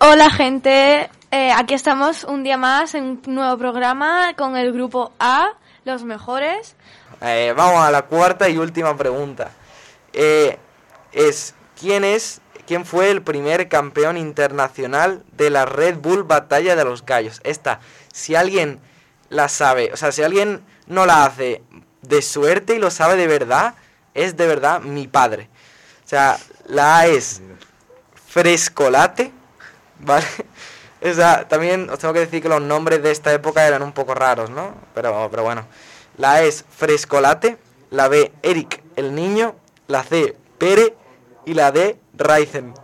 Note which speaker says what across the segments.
Speaker 1: Hola gente, Eh, aquí estamos un día más en un nuevo programa con el grupo A, los mejores.
Speaker 2: Eh, vamos a la cuarta y última pregunta. Eh, es ¿quién es quién fue el primer campeón internacional de la Red Bull Batalla de los Gallos? Esta, si alguien la sabe, o sea, si alguien no la hace de suerte y lo sabe de verdad, es de verdad mi padre. O sea, la A es Frescolate, ¿vale? O sea, también os tengo que decir que los nombres de esta época eran un poco raros, ¿no? Pero, pero bueno. La A es Frescolate, la B Eric el niño, la C Pere y la D Raizen.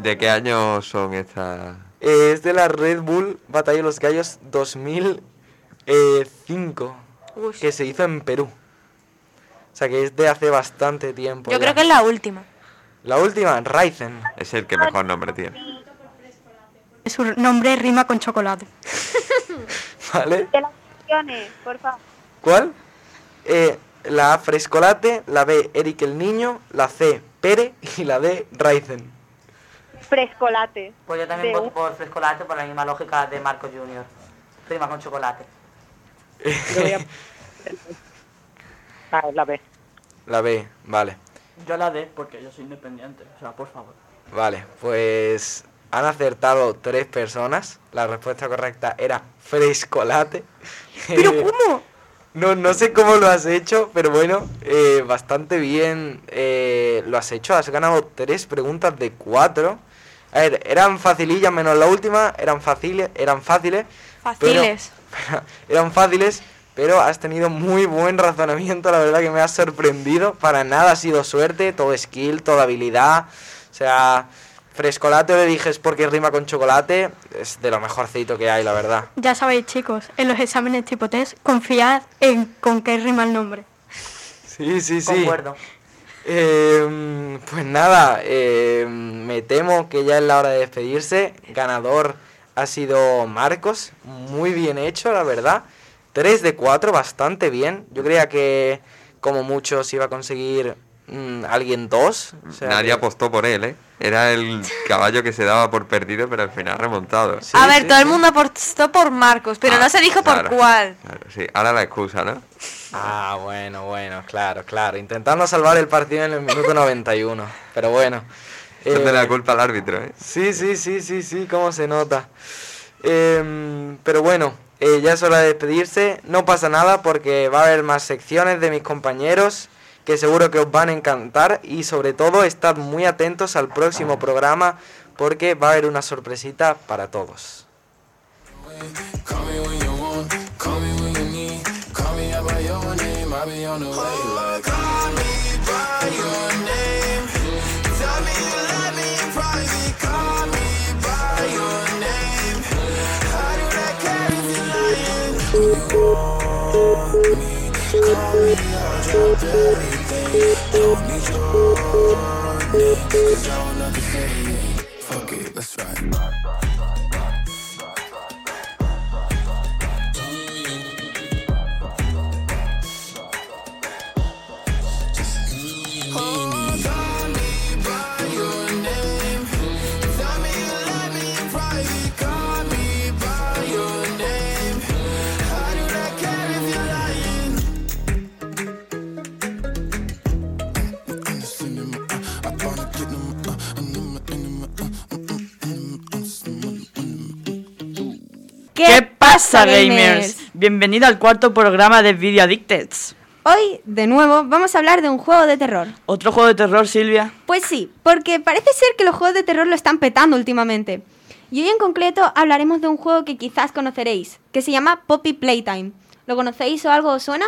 Speaker 3: ¿De qué año son estas?
Speaker 2: Eh, es de la Red Bull Batalla de los Gallos 2005,
Speaker 1: Uy.
Speaker 2: que se hizo en Perú. O sea, que es de hace bastante tiempo.
Speaker 1: Yo
Speaker 2: ya.
Speaker 1: creo que es la última.
Speaker 2: La última, Raizen.
Speaker 3: Es el que mejor nombre tiene.
Speaker 4: Su nombre rima con chocolate.
Speaker 2: ¿Vale?
Speaker 5: De las opciones, por favor.
Speaker 2: ¿Cuál? Eh, la A Frescolate, la B Eric el niño, la C Pere y la D Raizen.
Speaker 5: Frescolate.
Speaker 6: Pues yo también
Speaker 5: De
Speaker 6: voto
Speaker 5: un-
Speaker 6: por frescolate por la misma lógica de Marco Junior. Prima con chocolate.
Speaker 5: Yo voy a- Ah, la B.
Speaker 2: La B, vale.
Speaker 7: Yo la D porque yo soy independiente, o sea, por favor.
Speaker 2: Vale, pues han acertado tres personas. La respuesta correcta era frescolate.
Speaker 4: ¿Pero
Speaker 2: Eh,
Speaker 4: cómo?
Speaker 2: No, no sé cómo lo has hecho, pero bueno, eh, bastante bien eh, lo has hecho. Has ganado tres preguntas de cuatro. A ver, eran facilillas menos la última, eran fáciles, eran fáciles. pero-
Speaker 1: Faciles.
Speaker 2: eran fáciles, pero has tenido muy buen razonamiento, la verdad que me has sorprendido. Para nada ha sido suerte, todo skill, toda habilidad. O sea, frescolate le dije es porque rima con chocolate, es de lo mejorcito que hay, la verdad.
Speaker 4: Ya sabéis, chicos, en los exámenes tipo test, confiad en con qué rima el nombre.
Speaker 2: Sí, sí, sí.
Speaker 6: Concuerdo.
Speaker 2: Eh, pues nada, eh, me temo que ya es la hora de despedirse. Ganador ha sido Marcos, muy bien hecho, la verdad. 3 de 4, bastante bien. Yo creía que como mucho se iba a conseguir mm, alguien 2.
Speaker 3: Nadie apostó por él, ¿eh? Era el caballo que se daba por perdido, pero al final remontado.
Speaker 2: Sí,
Speaker 1: a ver,
Speaker 2: sí,
Speaker 1: todo el mundo apostó por Marcos, pero
Speaker 3: Ah,
Speaker 1: no se dijo
Speaker 3: claro,
Speaker 1: por cuál.
Speaker 3: claro, sí, ahora la excusa, ¿no?
Speaker 2: Ah, bueno, bueno, claro, claro. Intentando salvar el partido en el minuto 91. Pero bueno. Eh,
Speaker 3: la culpa al árbitro, ¿eh?
Speaker 2: Sí, sí, sí, sí, sí, cómo se nota. Em, pero bueno, eh, ya es hora de despedirse. No pasa nada porque va a haber más secciones de mis compañeros que seguro que os van a encantar y sobre todo estad muy atentos al próximo programa porque va a haber una sorpresita para todos.
Speaker 8: Call me when you want, call me when you need. Call me out by your name, I'll be on the way. Like, call me everything. Don't need your I say. Fuck it, let's ride.
Speaker 7: Pasa, gamers? Bienvenido al cuarto programa de Video Addicted.
Speaker 9: Hoy, de nuevo, vamos a hablar de un juego de terror.
Speaker 7: ¿Otro juego de terror, Silvia?
Speaker 9: Pues sí, porque parece ser que los juegos de terror lo están petando últimamente. Y hoy en concreto hablaremos de un juego que quizás conoceréis, que se llama Poppy Playtime. ¿Lo conocéis o algo os suena?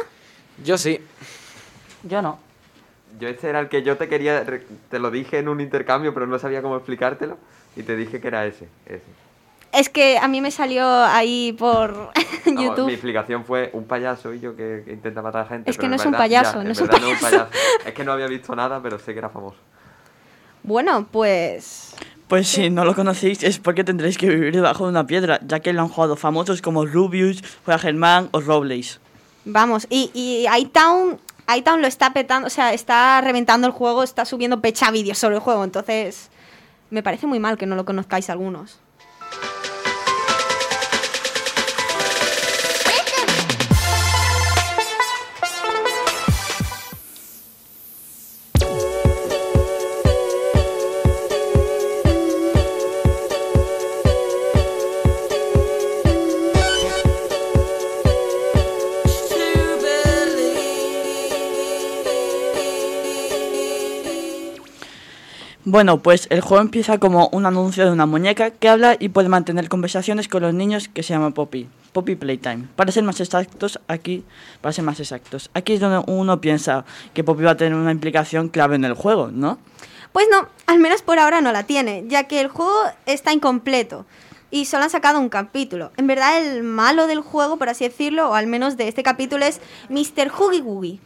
Speaker 2: Yo sí.
Speaker 7: Yo no.
Speaker 3: Yo este era el que yo te quería, te lo dije en un intercambio, pero no sabía cómo explicártelo. Y te dije que era ese, ese.
Speaker 9: Es que a mí me salió ahí por YouTube.
Speaker 3: mi explicación fue un payaso y yo que, que intenta matar a gente.
Speaker 9: Es que
Speaker 3: pero
Speaker 9: no es un
Speaker 3: verdad-
Speaker 9: payaso,
Speaker 3: ya,
Speaker 9: no es un
Speaker 3: no
Speaker 9: payaso.
Speaker 3: Es que no había visto nada, pero sé que era famoso.
Speaker 9: Bueno, pues...
Speaker 7: Pues si no lo conocéis es porque tendréis que vivir debajo de una piedra, ya que lo han jugado famosos como Rubius, Juega Germán o Robles.
Speaker 9: Vamos, y, y iTown, iTown lo está petando, o sea, está reventando el juego, está subiendo pecha vídeos sobre el juego, entonces me parece muy mal que no lo conozcáis algunos.
Speaker 7: Bueno, pues el juego empieza como un anuncio de una muñeca que habla y puede mantener conversaciones con los niños que se llama Poppy. Poppy Playtime. Para ser más exactos, aquí, para ser más exactos, aquí es donde uno piensa que Poppy va a tener una implicación clave en el juego, ¿no?
Speaker 9: Pues no, al menos por ahora no la tiene, ya que el juego está incompleto y solo han sacado un capítulo. En verdad el malo del juego, por así decirlo, o al menos de este capítulo, es Mr. Huggy Wuggy,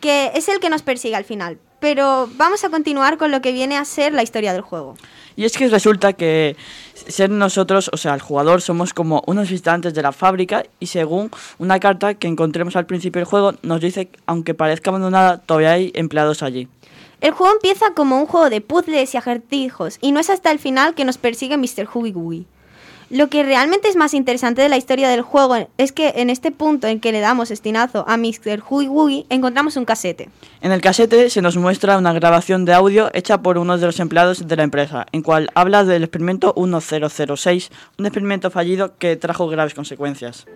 Speaker 9: que es el que nos persigue al final. Pero vamos a continuar con lo que viene a ser la historia del juego.
Speaker 7: Y es que resulta que ser nosotros, o sea, el jugador, somos como unos visitantes de la fábrica y según una carta que encontremos al principio del juego, nos dice que aunque parezca abandonada, todavía hay empleados allí.
Speaker 9: El juego empieza como un juego de puzzles y acertijos, y no es hasta el final que nos persigue Mr. Huggy Wuggy. Lo que realmente es más interesante de la historia del juego es que en este punto en que le damos estinazo a Mr. Wuggy encontramos un casete.
Speaker 7: En el casete se nos muestra una grabación de audio hecha por uno de los empleados de la empresa, en cual habla del experimento 1006, un experimento fallido que trajo graves consecuencias.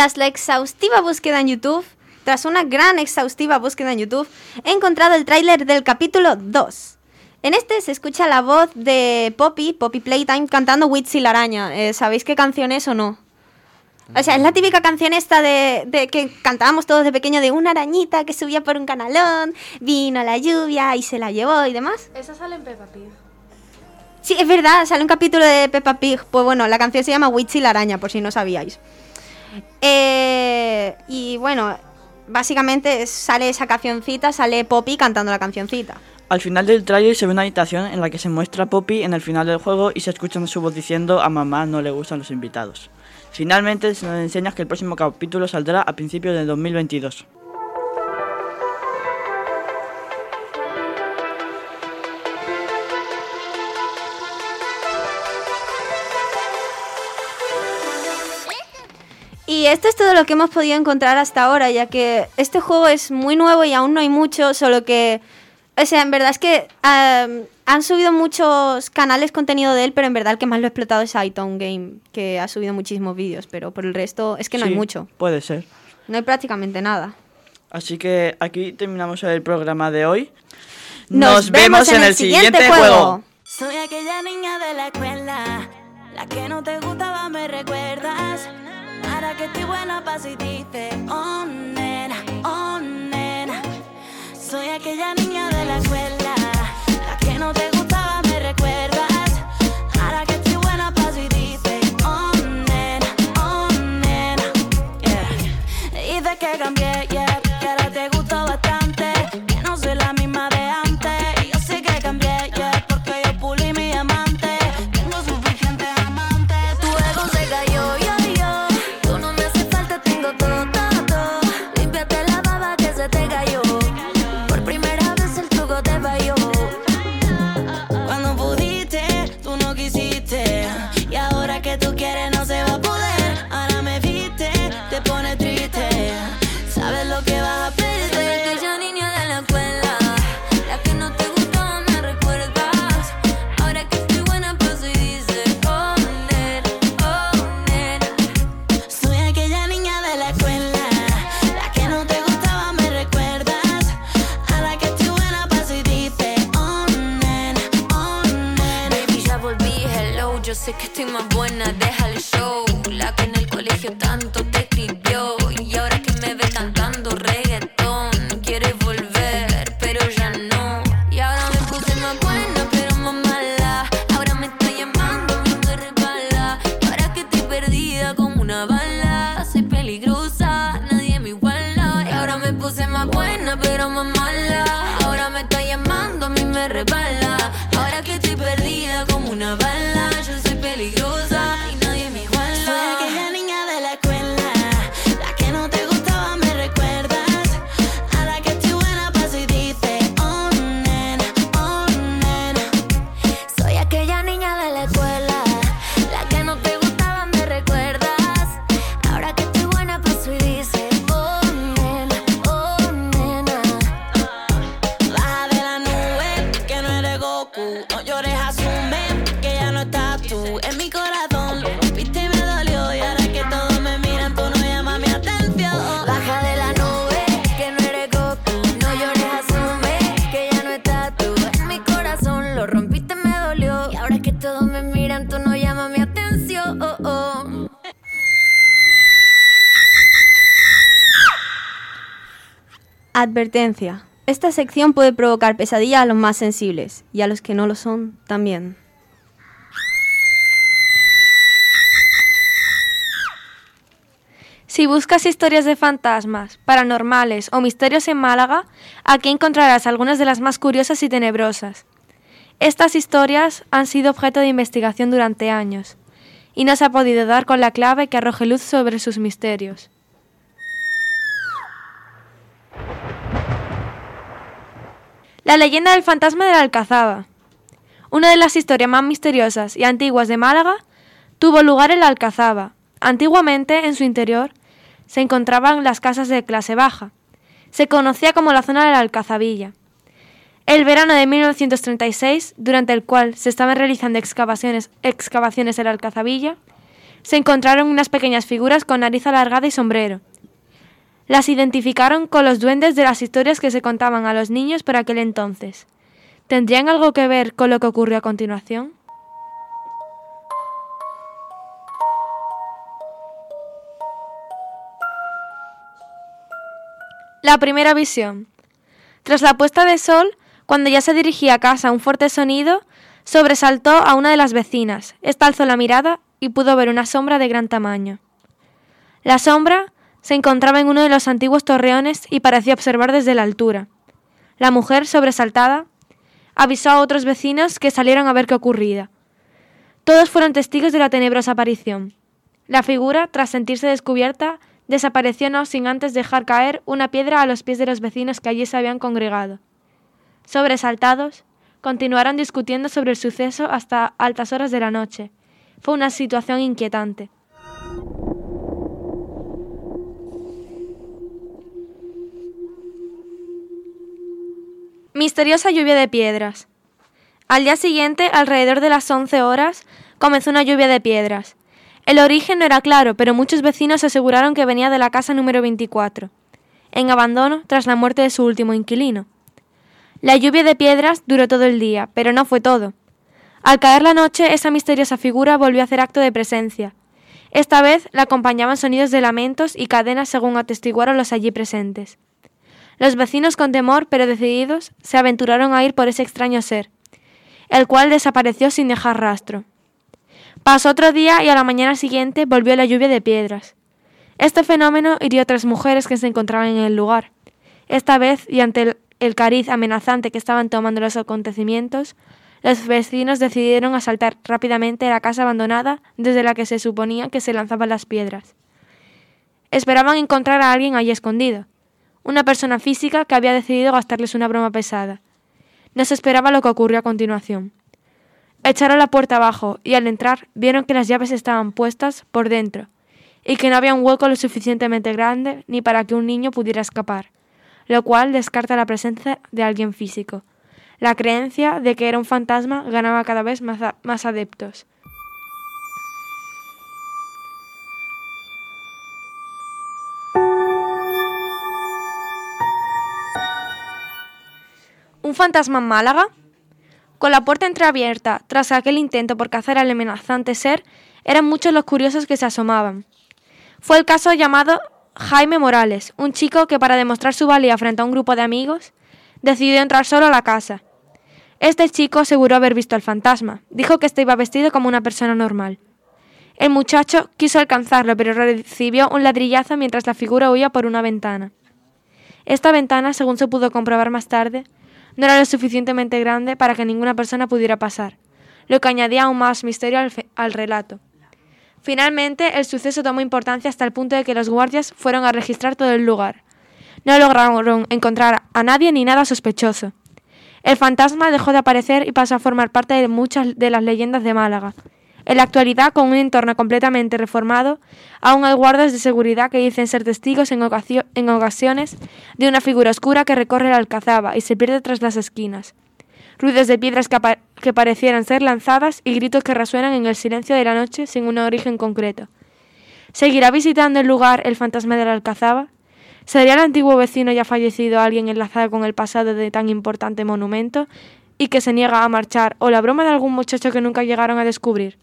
Speaker 9: Tras la exhaustiva búsqueda en YouTube, tras una gran exhaustiva búsqueda en YouTube, he encontrado el tráiler del capítulo 2. En este se escucha la voz de Poppy, Poppy Playtime, cantando Witsy la araña. Eh, ¿Sabéis qué canción es o no? O sea, es la típica canción esta de, de que cantábamos todos de pequeño de una arañita que subía por un canalón, vino la lluvia y se la llevó y demás.
Speaker 1: Esa sale en Peppa Pig.
Speaker 9: Sí, es verdad, sale un capítulo de Peppa Pig. Pues bueno, la canción se llama Witsy la araña, por si no sabíais. Eh, y bueno, básicamente sale esa cancioncita, sale Poppy cantando la cancioncita.
Speaker 7: Al final del tráiler se ve una habitación en la que se muestra Poppy en el final del juego y se escucha su voz diciendo a mamá no le gustan los invitados. Finalmente se nos enseña que el próximo capítulo saldrá a principios del 2022.
Speaker 9: Y esto es todo lo que hemos podido encontrar hasta ahora, ya que este juego es muy nuevo y aún no hay mucho, solo que... O sea, en verdad es que um, han subido muchos canales contenido de él, pero en verdad el que más lo ha explotado es iTown Game, que ha subido muchísimos vídeos, pero por el resto es que no hay mucho.
Speaker 7: Puede ser.
Speaker 9: No hay prácticamente nada.
Speaker 7: Así que aquí terminamos el programa de hoy.
Speaker 9: Nos vemos en el siguiente juego.
Speaker 10: Soy aquella niña de la escuela, la que no te gustaba, me recuerdas. Que estoy buena, paso y dice, oh nena, oh nena. Soy aquella niña de la Oh, oh.
Speaker 9: Advertencia. Esta sección puede provocar pesadillas a los más sensibles y a los que no lo son también.
Speaker 1: Si buscas historias de fantasmas, paranormales o misterios en Málaga, aquí encontrarás algunas de las más curiosas y tenebrosas. Estas historias han sido objeto de investigación durante años y no se ha podido dar con la clave que arroje luz sobre sus misterios. La leyenda del fantasma de la Alcazaba. Una de las historias más misteriosas y antiguas de Málaga tuvo lugar en la Alcazaba. Antiguamente, en su interior, se encontraban las casas de clase baja. Se conocía como la zona de la Alcazabilla. El verano de 1936, durante el cual se estaban realizando excavaciones, excavaciones en la Alcazabilla, se encontraron unas pequeñas figuras con nariz alargada y sombrero. Las identificaron con los duendes de las historias que se contaban a los niños por aquel entonces. ¿Tendrían algo que ver con lo que ocurrió a continuación? La primera visión. Tras la puesta de sol, cuando ya se dirigía a casa un fuerte sonido, sobresaltó a una de las vecinas. Esta alzó la mirada y pudo ver una sombra de gran tamaño. La sombra se encontraba en uno de los antiguos torreones y parecía observar desde la altura. La mujer, sobresaltada, avisó a otros vecinos que salieron a ver qué ocurría. Todos fueron testigos de la tenebrosa aparición. La figura, tras sentirse descubierta, desapareció no sin antes dejar caer una piedra a los pies de los vecinos que allí se habían congregado. Sobresaltados, continuaron discutiendo sobre el suceso hasta altas horas de la noche. Fue una situación inquietante. Misteriosa lluvia de piedras. Al día siguiente, alrededor de las 11 horas, comenzó una lluvia de piedras. El origen no era claro, pero muchos vecinos aseguraron que venía de la casa número 24, en abandono tras la muerte de su último inquilino. La lluvia de piedras duró todo el día, pero no fue todo. Al caer la noche, esa misteriosa figura volvió a hacer acto de presencia. Esta vez la acompañaban sonidos de lamentos y cadenas según atestiguaron los allí presentes. Los vecinos con temor, pero decididos, se aventuraron a ir por ese extraño ser, el cual desapareció sin dejar rastro. Pasó otro día y a la mañana siguiente volvió la lluvia de piedras. Este fenómeno hirió a tres mujeres que se encontraban en el lugar. Esta vez, y ante el, cariz amenazante que estaban tomando los acontecimientos, los vecinos decidieron asaltar rápidamente la casa abandonada desde la que se suponía que se lanzaban las piedras. Esperaban encontrar a alguien allí escondido, una persona física que había decidido gastarles una broma pesada. No se esperaba lo que ocurrió a continuación. Echaron la puerta abajo y al entrar vieron que las llaves estaban puestas por dentro y que no había un hueco lo suficientemente grande ni para que un niño pudiera escapar, lo cual descarta la presencia de alguien físico. La creencia de que era un fantasma ganaba cada vez más, más adeptos. ¿Un fantasma en Málaga? Con la puerta entreabierta, tras aquel intento por cazar al amenazante ser, eran muchos los curiosos que se asomaban. Fue el caso llamado Jaime Morales, un chico que para demostrar su valía frente a un grupo de amigos, decidió entrar solo a la casa. Este chico aseguró haber visto al fantasma, dijo que este iba vestido como una persona normal. El muchacho quiso alcanzarlo, pero recibió un ladrillazo mientras la figura huía por una ventana. Esta ventana, según se pudo comprobar más tarde, no era lo suficientemente grande para que ninguna persona pudiera pasar, lo que añadía aún más misterio al, al, relato. Finalmente, el suceso tomó importancia hasta el punto de que los guardias fueron a registrar todo el lugar. No lograron encontrar a nadie ni nada sospechoso. El fantasma dejó de aparecer y pasó a formar parte de muchas de las leyendas de Málaga. En la actualidad, con un entorno completamente reformado, aún hay guardas de seguridad que dicen ser testigos en, en ocasiones de una figura oscura que recorre la alcazaba y se pierde tras las esquinas. Ruidos de piedras que, parecieran ser lanzadas y gritos que resuenan en el silencio de la noche sin un origen concreto. ¿Seguirá visitando el lugar el fantasma de la alcazaba? ¿Sería el antiguo vecino ya fallecido alguien enlazado con el pasado de tan importante monumento y que se niega a marchar o la broma de algún muchacho que nunca llegaron a descubrir?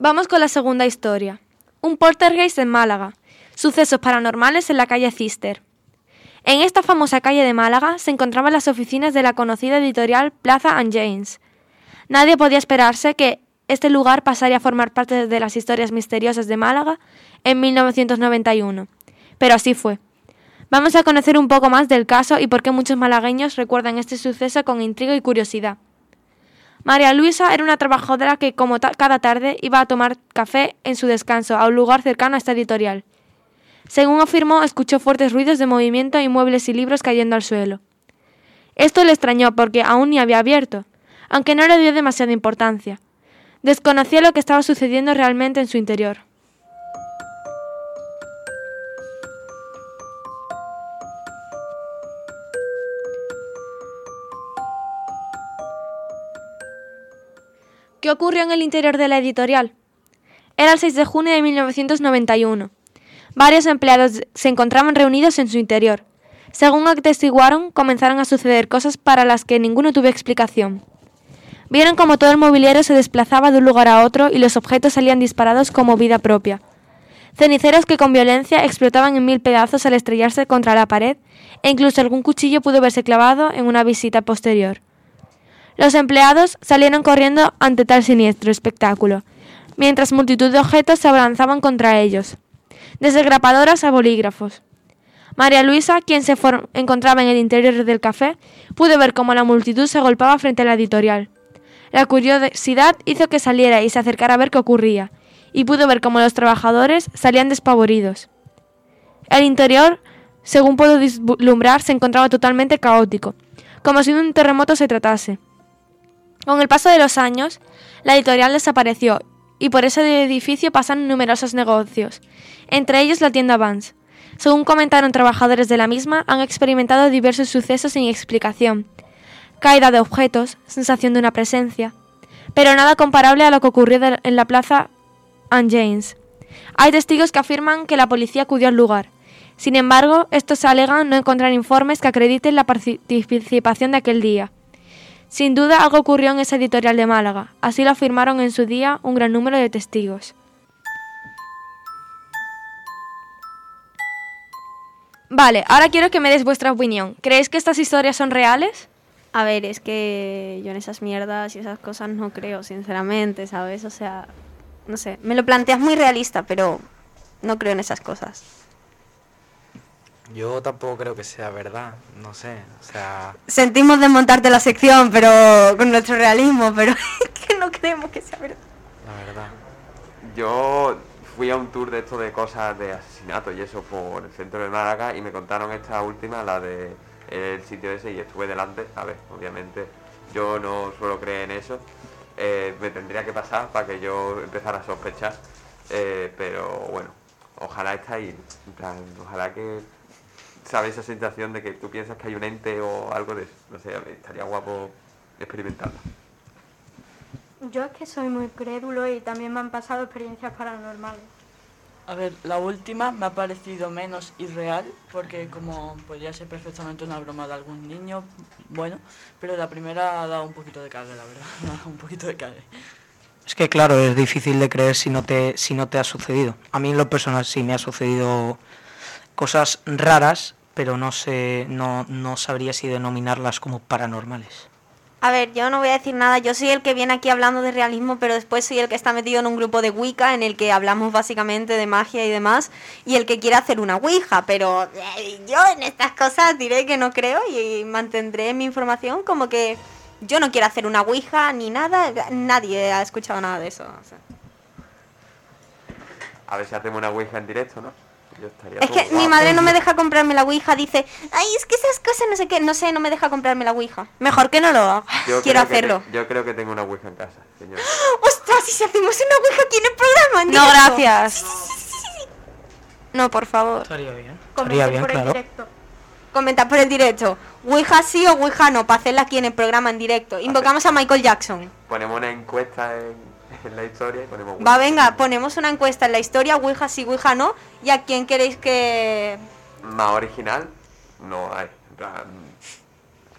Speaker 1: Vamos con la segunda historia. Un poltergeist en Málaga. Sucesos paranormales en la calle Cister. En esta famosa calle de Málaga se encontraban las oficinas de la conocida editorial Plaza and James. Nadie podía esperarse que este lugar pasaría a formar parte de las historias misteriosas de Málaga en 1991. Pero así fue. Vamos a conocer un poco más del caso y por qué muchos malagueños recuerdan este suceso con intriga y curiosidad. María Luisa era una trabajadora que, como cada tarde, iba a tomar café en su descanso a un lugar cercano a esta editorial. Según afirmó, escuchó fuertes ruidos de movimiento y muebles y libros cayendo al suelo. Esto le extrañó porque aún ni había abierto, aunque no le dio demasiada importancia. Desconocía lo que estaba sucediendo realmente en su interior. ¿Qué ocurrió en el interior de la editorial? Era el 6 de junio de 1991. Varios empleados se encontraban reunidos en su interior. Según atestiguaron, comenzaron a suceder cosas para las que ninguno tuvo explicación. Vieron como todo el mobiliario se desplazaba de un lugar a otro y los objetos salían disparados como vida propia. Ceniceros que con violencia explotaban en mil pedazos al estrellarse contra la pared, e incluso algún cuchillo pudo verse clavado en una visita posterior. Los empleados salieron corriendo ante tal siniestro espectáculo, mientras multitud de objetos se abalanzaban contra ellos, desde grapadoras a bolígrafos. María Luisa, quien se encontraba en el interior del café, pudo ver cómo la multitud se golpeaba frente a la editorial. La curiosidad hizo que saliera y se acercara a ver qué ocurría, y pudo ver cómo los trabajadores salían despavoridos. El interior, según pudo vislumbrar, se encontraba totalmente caótico, como si de un terremoto se tratase. Con el paso de los años, la editorial desapareció y por ese edificio pasan numerosos negocios, entre ellos la tienda Vans. Según comentaron trabajadores de la misma, han experimentado diversos sucesos sin explicación. Caída de objetos, sensación de una presencia, pero nada comparable a lo que ocurrió en la plaza Ann James. Hay testigos que afirman que la policía acudió al lugar. Sin embargo, estos alegan no encontrar informes que acrediten la participación de aquel día. Sin duda algo ocurrió en esa editorial de Málaga, así lo afirmaron en su día un gran número de testigos. Vale, ahora quiero que me des vuestra opinión. ¿Creéis que estas historias son reales?
Speaker 9: A ver, es que yo en esas mierdas y esas cosas no creo, sinceramente, ¿sabes? O sea, no sé, me lo planteas muy realista, pero no creo en esas cosas.
Speaker 2: Yo tampoco creo que sea verdad, no sé, o sea...
Speaker 9: Sentimos desmontarte la sección, pero con nuestro realismo, pero es que no creemos que sea verdad.
Speaker 2: La verdad.
Speaker 3: Yo fui a un tour de esto de cosas de asesinato y eso por el centro de Málaga y me contaron esta última, la de el sitio ese y estuve delante, a ver, obviamente yo no suelo creer en eso, eh, me tendría que pasar para que yo empezara a sospechar, eh, pero bueno, ojalá está ahí, en plan, ojalá que sabes esa sensación de que tú piensas que hay un ente o algo de eso, no sé, estaría guapo experimentarlo.
Speaker 4: Yo es que soy muy crédulo y también me han pasado experiencias paranormales.
Speaker 7: A ver, la última me ha parecido menos irreal, porque como podría ser perfectamente una broma de algún niño, bueno, pero la primera ha dado un poquito de cague, la verdad, un poquito de cague.
Speaker 11: Es que claro, es difícil de creer si no te, si no te ha sucedido. A mí en lo personal sí me ha sucedido cosas raras, pero no sé, no, no sabría si denominarlas como paranormales.
Speaker 9: A ver, yo no voy a decir nada, yo soy el que viene aquí hablando de realismo, pero después soy el que está metido en un grupo de Wicca en el que hablamos básicamente de magia y demás, y el que quiere hacer una Ouija, pero eh, yo en estas cosas diré que no creo y mantendré mi información como que yo no quiero hacer una Ouija ni nada, nadie ha escuchado nada de eso. o sea.
Speaker 3: A ver si hacemos una Ouija en directo, ¿no? Yo estaría
Speaker 9: Es
Speaker 3: todo
Speaker 9: que mi madre no me deja comprarme la Ouija, dice, ay, es que esas cosas no sé qué, no sé, no me deja comprarme la Ouija. Mejor que no lo haga,
Speaker 3: Yo
Speaker 9: quiero
Speaker 3: creo que
Speaker 9: hacerlo.
Speaker 3: te- yo creo que tengo una Ouija en casa, señor.
Speaker 9: ¡Ostras! ¿Y si hacemos una Ouija aquí en el programa? en
Speaker 1: No,
Speaker 9: directo?
Speaker 1: gracias. No, por favor.
Speaker 11: Estaría bien. Estaría
Speaker 9: Comentar
Speaker 11: bien,
Speaker 9: por el
Speaker 11: claro.
Speaker 9: directo. Comentar por el directo. Ouija sí o Ouija no, para hacerla aquí en el programa en directo. Invocamos a Michael Jackson.
Speaker 3: Ponemos una encuesta en, en la historia y ponemos
Speaker 9: Va, venga, ponemos una encuesta en la historia, Ouija sí, Ouija no. ¿Y a quién queréis que...?
Speaker 3: Más original, no hay.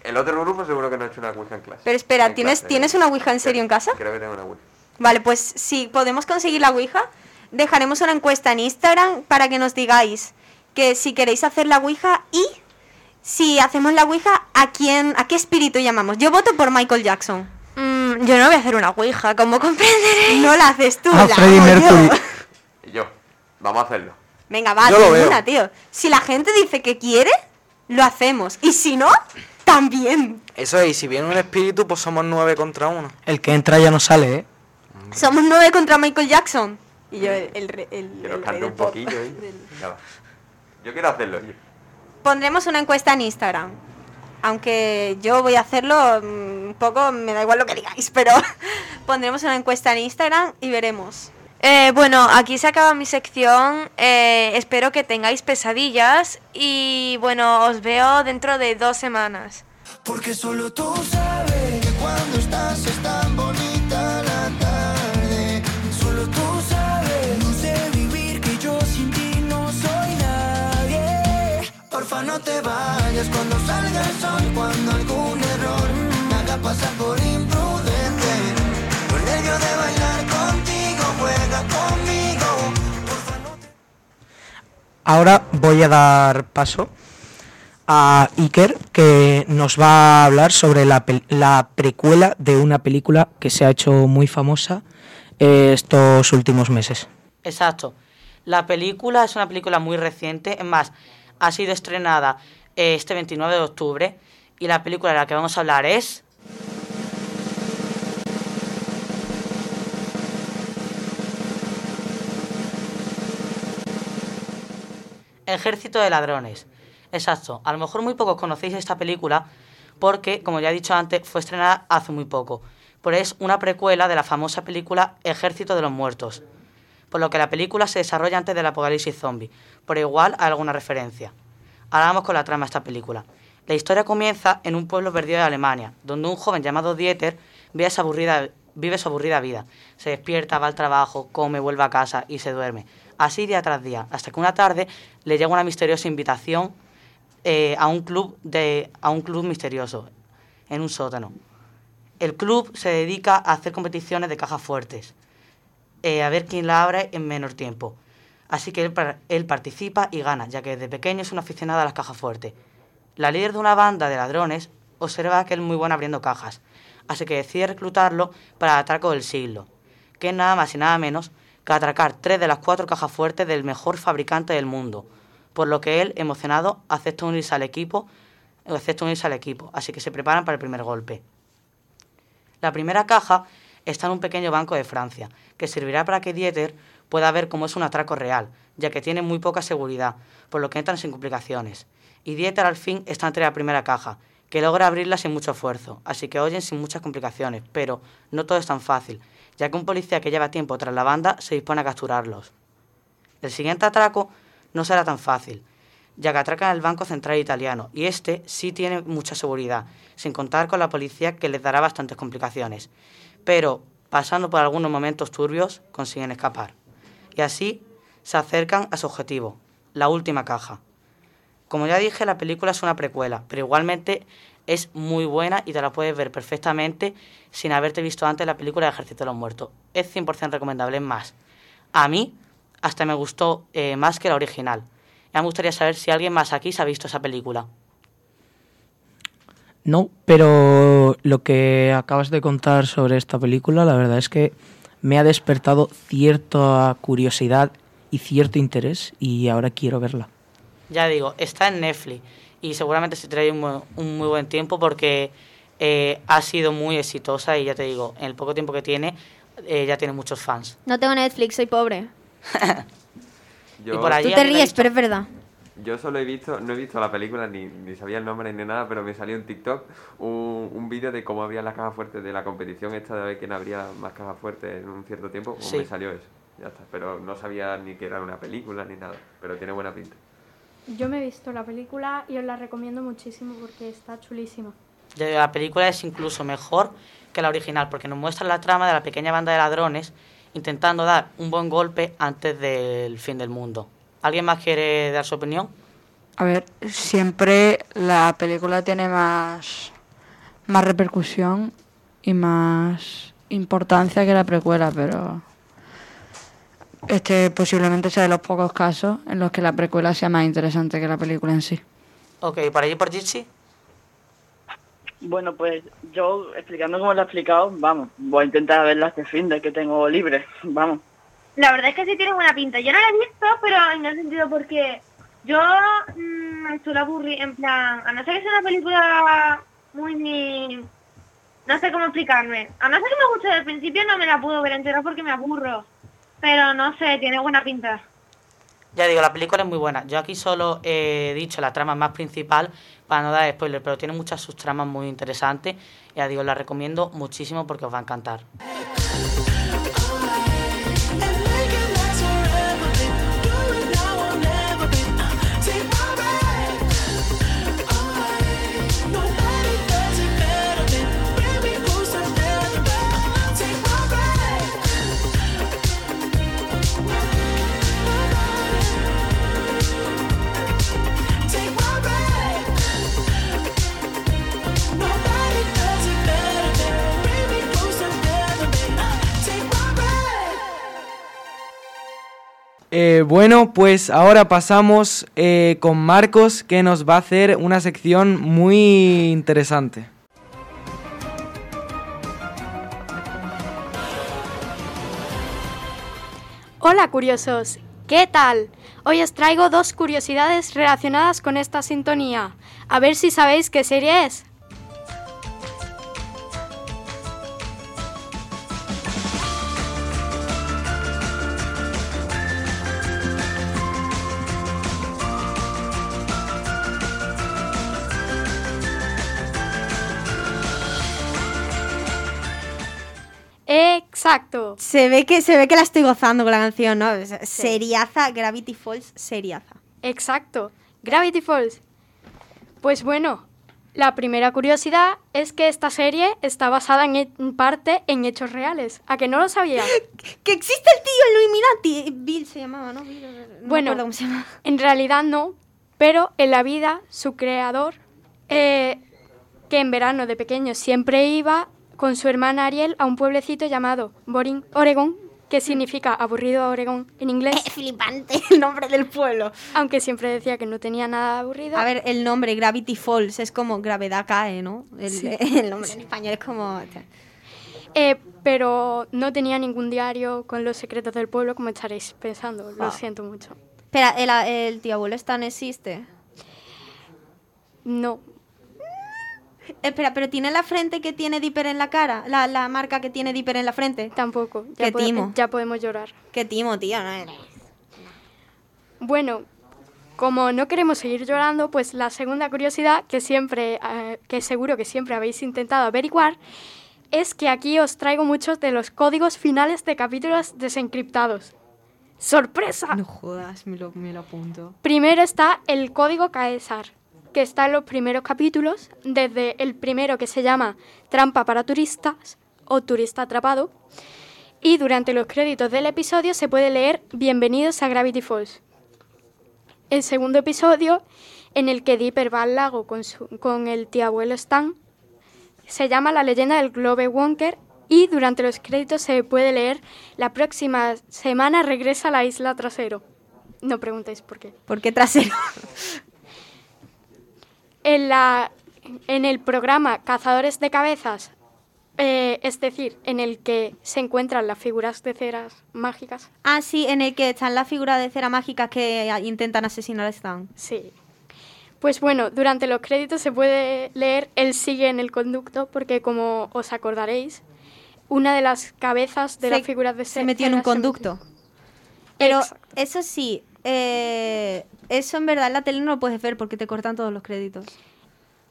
Speaker 3: El otro grupo seguro que no ha hecho una Ouija en clase.
Speaker 9: Pero espera,
Speaker 3: En
Speaker 9: ¿tienes,
Speaker 3: clase,
Speaker 9: ¿tienes una Ouija en serio en casa?
Speaker 3: Creo que tengo una Ouija.
Speaker 9: Vale, pues si podemos conseguir la Ouija, dejaremos una encuesta en Instagram para que nos digáis que si queréis hacer la Ouija y si hacemos la Ouija, ¿a quién, a qué espíritu llamamos? Yo voto por Michael Jackson.
Speaker 1: Yo no voy a hacer una ouija, como comprenderéis.
Speaker 9: No la haces tú,
Speaker 11: A
Speaker 9: la
Speaker 11: Freddie
Speaker 9: hago yo.
Speaker 11: Mercury.
Speaker 3: Y yo, vamos a hacerlo.
Speaker 9: Venga, va,
Speaker 2: veo.
Speaker 9: tío. Si la gente dice que quiere, lo hacemos. Y si no, también.
Speaker 2: Eso es, y si viene un espíritu, pues somos nueve contra uno.
Speaker 11: El que entra ya no sale, ¿eh?
Speaker 9: Somos nueve contra Michael Jackson. Y yo, el, el, re- el-
Speaker 3: Quiero
Speaker 9: el rey
Speaker 3: un poquillo, ¿eh? Yo quiero hacerlo. yo.
Speaker 9: Pondremos una encuesta en Instagram. Aunque yo voy a hacerlo mm, un poco, me da igual lo que digáis, pero pondremos una encuesta en Instagram y veremos.
Speaker 1: Eh, bueno, aquí se acaba mi sección. Eh, espero que tengáis pesadillas y bueno, os veo dentro de dos semanas.
Speaker 8: Porque solo tú sabes que cuando estás es tan bonita la tarde. Solo tú sabes, no sé vivir que yo sin ti no soy nadie. Porfa, no te vayas cuando el sol, cuando algún error me haga pasar por imprudente. Con nervio de bailar contigo, juega conmigo. Porfa, no te
Speaker 11: Ahora voy a dar paso a Iker, que nos va a hablar sobre la, la precuela de una película que se ha hecho muy famosa eh, estos últimos meses.
Speaker 6: Exacto. La película es una película muy reciente, es más, ha sido estrenada este 29 de octubre y la película de la que vamos a hablar es... Ejército de Ladrones. Exacto. A lo mejor muy pocos conocéis esta película porque, como ya he dicho antes, fue estrenada hace muy poco. Pero es una precuela de la famosa película Ejército de los Muertos. Por lo que la película se desarrolla antes del apocalipsis zombie. Por igual hay alguna referencia. Ahora vamos con la trama de esta película. La historia comienza en un pueblo perdido de Alemania, donde un joven llamado Dieter vive su aburrida, vive su aburrida vida. Se despierta, va al trabajo, come, vuelve a casa y se duerme. Así día tras día, hasta que una tarde le llega una misteriosa invitación eh, a, un club de, a un club misterioso, en un sótano. El club se dedica a hacer competiciones de cajas fuertes, eh, a ver quién la abre en menor tiempo. Así que él, par- él participa y gana, ya que desde pequeño es un aficionado a las cajas fuertes. La líder de una banda de ladrones observa que él es muy bueno abriendo cajas, así que decide reclutarlo para el atraco del siglo, que es nada más y nada menos que atracar tres de las cuatro cajas fuertes del mejor fabricante del mundo, por lo que él, emocionado, acepta unirse al equipo, acepta unirse al equipo, así que se preparan para el primer golpe. La primera caja está en un pequeño banco de Francia, que servirá para que Dieter pueda ver cómo es un atraco real, ya que tiene muy poca seguridad, por lo que entran sin complicaciones. Y Dieter al fin está ante la primera caja, que logra abrirla sin mucho esfuerzo, así que oyen sin muchas complicaciones, pero no todo es tan fácil, ya que un policía que lleva tiempo tras la banda se dispone a capturarlos. El siguiente atraco no será tan fácil, ya que atracan el Banco Central Italiano, y este sí tiene mucha seguridad, sin contar con la policía que les dará bastantes complicaciones. Pero, pasando por algunos momentos turbios, consiguen escapar. Así se acercan a su objetivo, la última caja. Como ya dije, la película es una precuela, pero igualmente es muy buena y te la puedes ver perfectamente sin haberte visto antes la película de Ejército de los Muertos. Es 100% recomendable, es más. A mí hasta me gustó eh, más que la original. Me gustaría saber si alguien más aquí se ha visto esa película.
Speaker 11: No, pero lo que acabas de contar sobre esta película, la verdad es que me ha despertado cierta curiosidad y cierto interés y ahora quiero verla.
Speaker 6: Ya digo, está en Netflix y seguramente se trae un, muy buen tiempo porque eh, ha sido muy exitosa y ya te digo, en el poco tiempo que tiene eh, ya tiene muchos fans.
Speaker 9: No tengo Netflix, soy pobre.
Speaker 3: Yo,
Speaker 6: Y por allí
Speaker 9: Tú te ríes,
Speaker 6: dicho-
Speaker 9: pero es verdad.
Speaker 3: Yo solo he visto, no he visto la película ni, ni sabía el nombre ni nada, pero me salió en TikTok un, un vídeo de cómo había las cajas fuertes de la competición esta de ver quién habría más cajas fuertes en un cierto tiempo. Pues
Speaker 6: Sí.
Speaker 3: me salió eso, ya está. Pero no sabía ni que era una película ni nada, pero tiene buena pinta.
Speaker 4: Yo me he visto la película y os la recomiendo muchísimo porque está chulísima.
Speaker 6: La película es incluso mejor que la original porque nos muestra la trama de la pequeña banda de ladrones intentando dar un buen golpe antes del fin del mundo. ¿Alguien más quiere dar su opinión?
Speaker 12: A ver, siempre la película tiene más, más repercusión y más importancia que la precuela, pero este posiblemente sea de los pocos casos en los que la precuela sea más interesante que la película en sí.
Speaker 8: Ok, para ir por Jitsi.
Speaker 13: Bueno, pues yo, explicando como lo he explicado, vamos, voy a intentar verla este fin de que tengo libre, vamos.
Speaker 14: La verdad es que sí tiene buena pinta. Yo no la he visto, pero en el sentido porque yo mm, me suelo en plan, a no ser que sea una película muy... No sé cómo explicarme. A no ser que me guste desde el principio, no me la puedo ver entera porque me aburro. Pero no sé, tiene buena pinta.
Speaker 8: Ya digo, la película es muy buena. Yo aquí solo he dicho la trama más principal para no dar spoiler, pero tiene muchas subtramas muy interesantes. Ya digo, la recomiendo muchísimo porque os va a encantar.
Speaker 15: Eh, bueno, pues ahora pasamos eh, con Marcos que nos va a hacer una sección muy interesante.
Speaker 4: Hola curiosos, ¿qué tal? Hoy os traigo dos curiosidades relacionadas con esta sintonía. A ver si sabéis qué serie es. Exacto.
Speaker 9: Se ve que se ve que la estoy gozando con la canción, ¿no? Sea, Seriaza, Gravity Falls, seriaza.
Speaker 4: Exacto. Gravity Falls. Pues bueno, la primera curiosidad es que esta serie está basada en, he- en parte en hechos reales. ¿A que no lo sabía?
Speaker 9: Que existe el tío Illuminati. Bill se llamaba, ¿no? Bill, no
Speaker 4: bueno,
Speaker 9: cómo se llama.
Speaker 4: en realidad no, pero en la vida su creador, eh, que en verano de pequeño siempre iba con su hermana Ariel a un pueblecito llamado Boring, Oregon, que significa aburrido Oregón en inglés.
Speaker 9: flipante el nombre del pueblo.
Speaker 4: Aunque siempre decía que no tenía nada aburrido.
Speaker 9: A ver, el nombre Gravity Falls es como gravedad cae, ¿no? El,
Speaker 4: Sí.
Speaker 9: el nombre en español es como...
Speaker 4: Eh, pero no tenía ningún diario con los secretos del pueblo, como estaréis pensando. Lo
Speaker 9: Ah.
Speaker 4: siento mucho.
Speaker 9: Espera, ¿el, el tío abuelo Stan existe?
Speaker 4: No.
Speaker 9: Espera, pero ¿tiene la frente que tiene Dipper en la cara? ¿La, la marca que tiene Dipper en la frente?
Speaker 4: Tampoco. Ya,
Speaker 9: Qué timo.
Speaker 4: ya podemos llorar.
Speaker 9: Qué timo, tío. No, no.
Speaker 4: Bueno, como no queremos seguir llorando, pues la segunda curiosidad que siempre, eh, que seguro que siempre habéis intentado averiguar, es que aquí os traigo muchos de los códigos finales de capítulos desencriptados. ¡Sorpresa!
Speaker 9: No jodas, me lo, me lo apunto.
Speaker 4: Primero está el código Caesar, que está en los primeros capítulos, desde el primero que se llama Trampa para turistas o Turista atrapado, y durante los créditos del episodio se puede leer Bienvenidos a Gravity Falls. El segundo episodio, en el que Dipper va al lago con, su- con el tío abuelo Stan, se llama La leyenda del Globe Wonker y durante los créditos se puede leer La próxima semana regresa a la isla trasero. No preguntéis por qué.
Speaker 9: ¿Por qué trasero?
Speaker 4: En, la, en el programa Cazadores de Cabezas, eh, es decir, en el que se encuentran las figuras de ceras mágicas.
Speaker 9: Ah, sí, en el que están las figuras de cera mágicas que intentan asesinar a Stan.
Speaker 4: Sí. Pues bueno, durante los créditos se puede leer Él sigue en el conducto, porque como os acordaréis, una de las cabezas de
Speaker 9: Se-
Speaker 4: las figuras de
Speaker 9: Se
Speaker 4: ce-
Speaker 9: metió en un
Speaker 4: se-
Speaker 9: conducto. Pero
Speaker 4: Exacto.
Speaker 9: eso sí, eh, eso en verdad en la tele no lo puedes ver porque te cortan todos los créditos.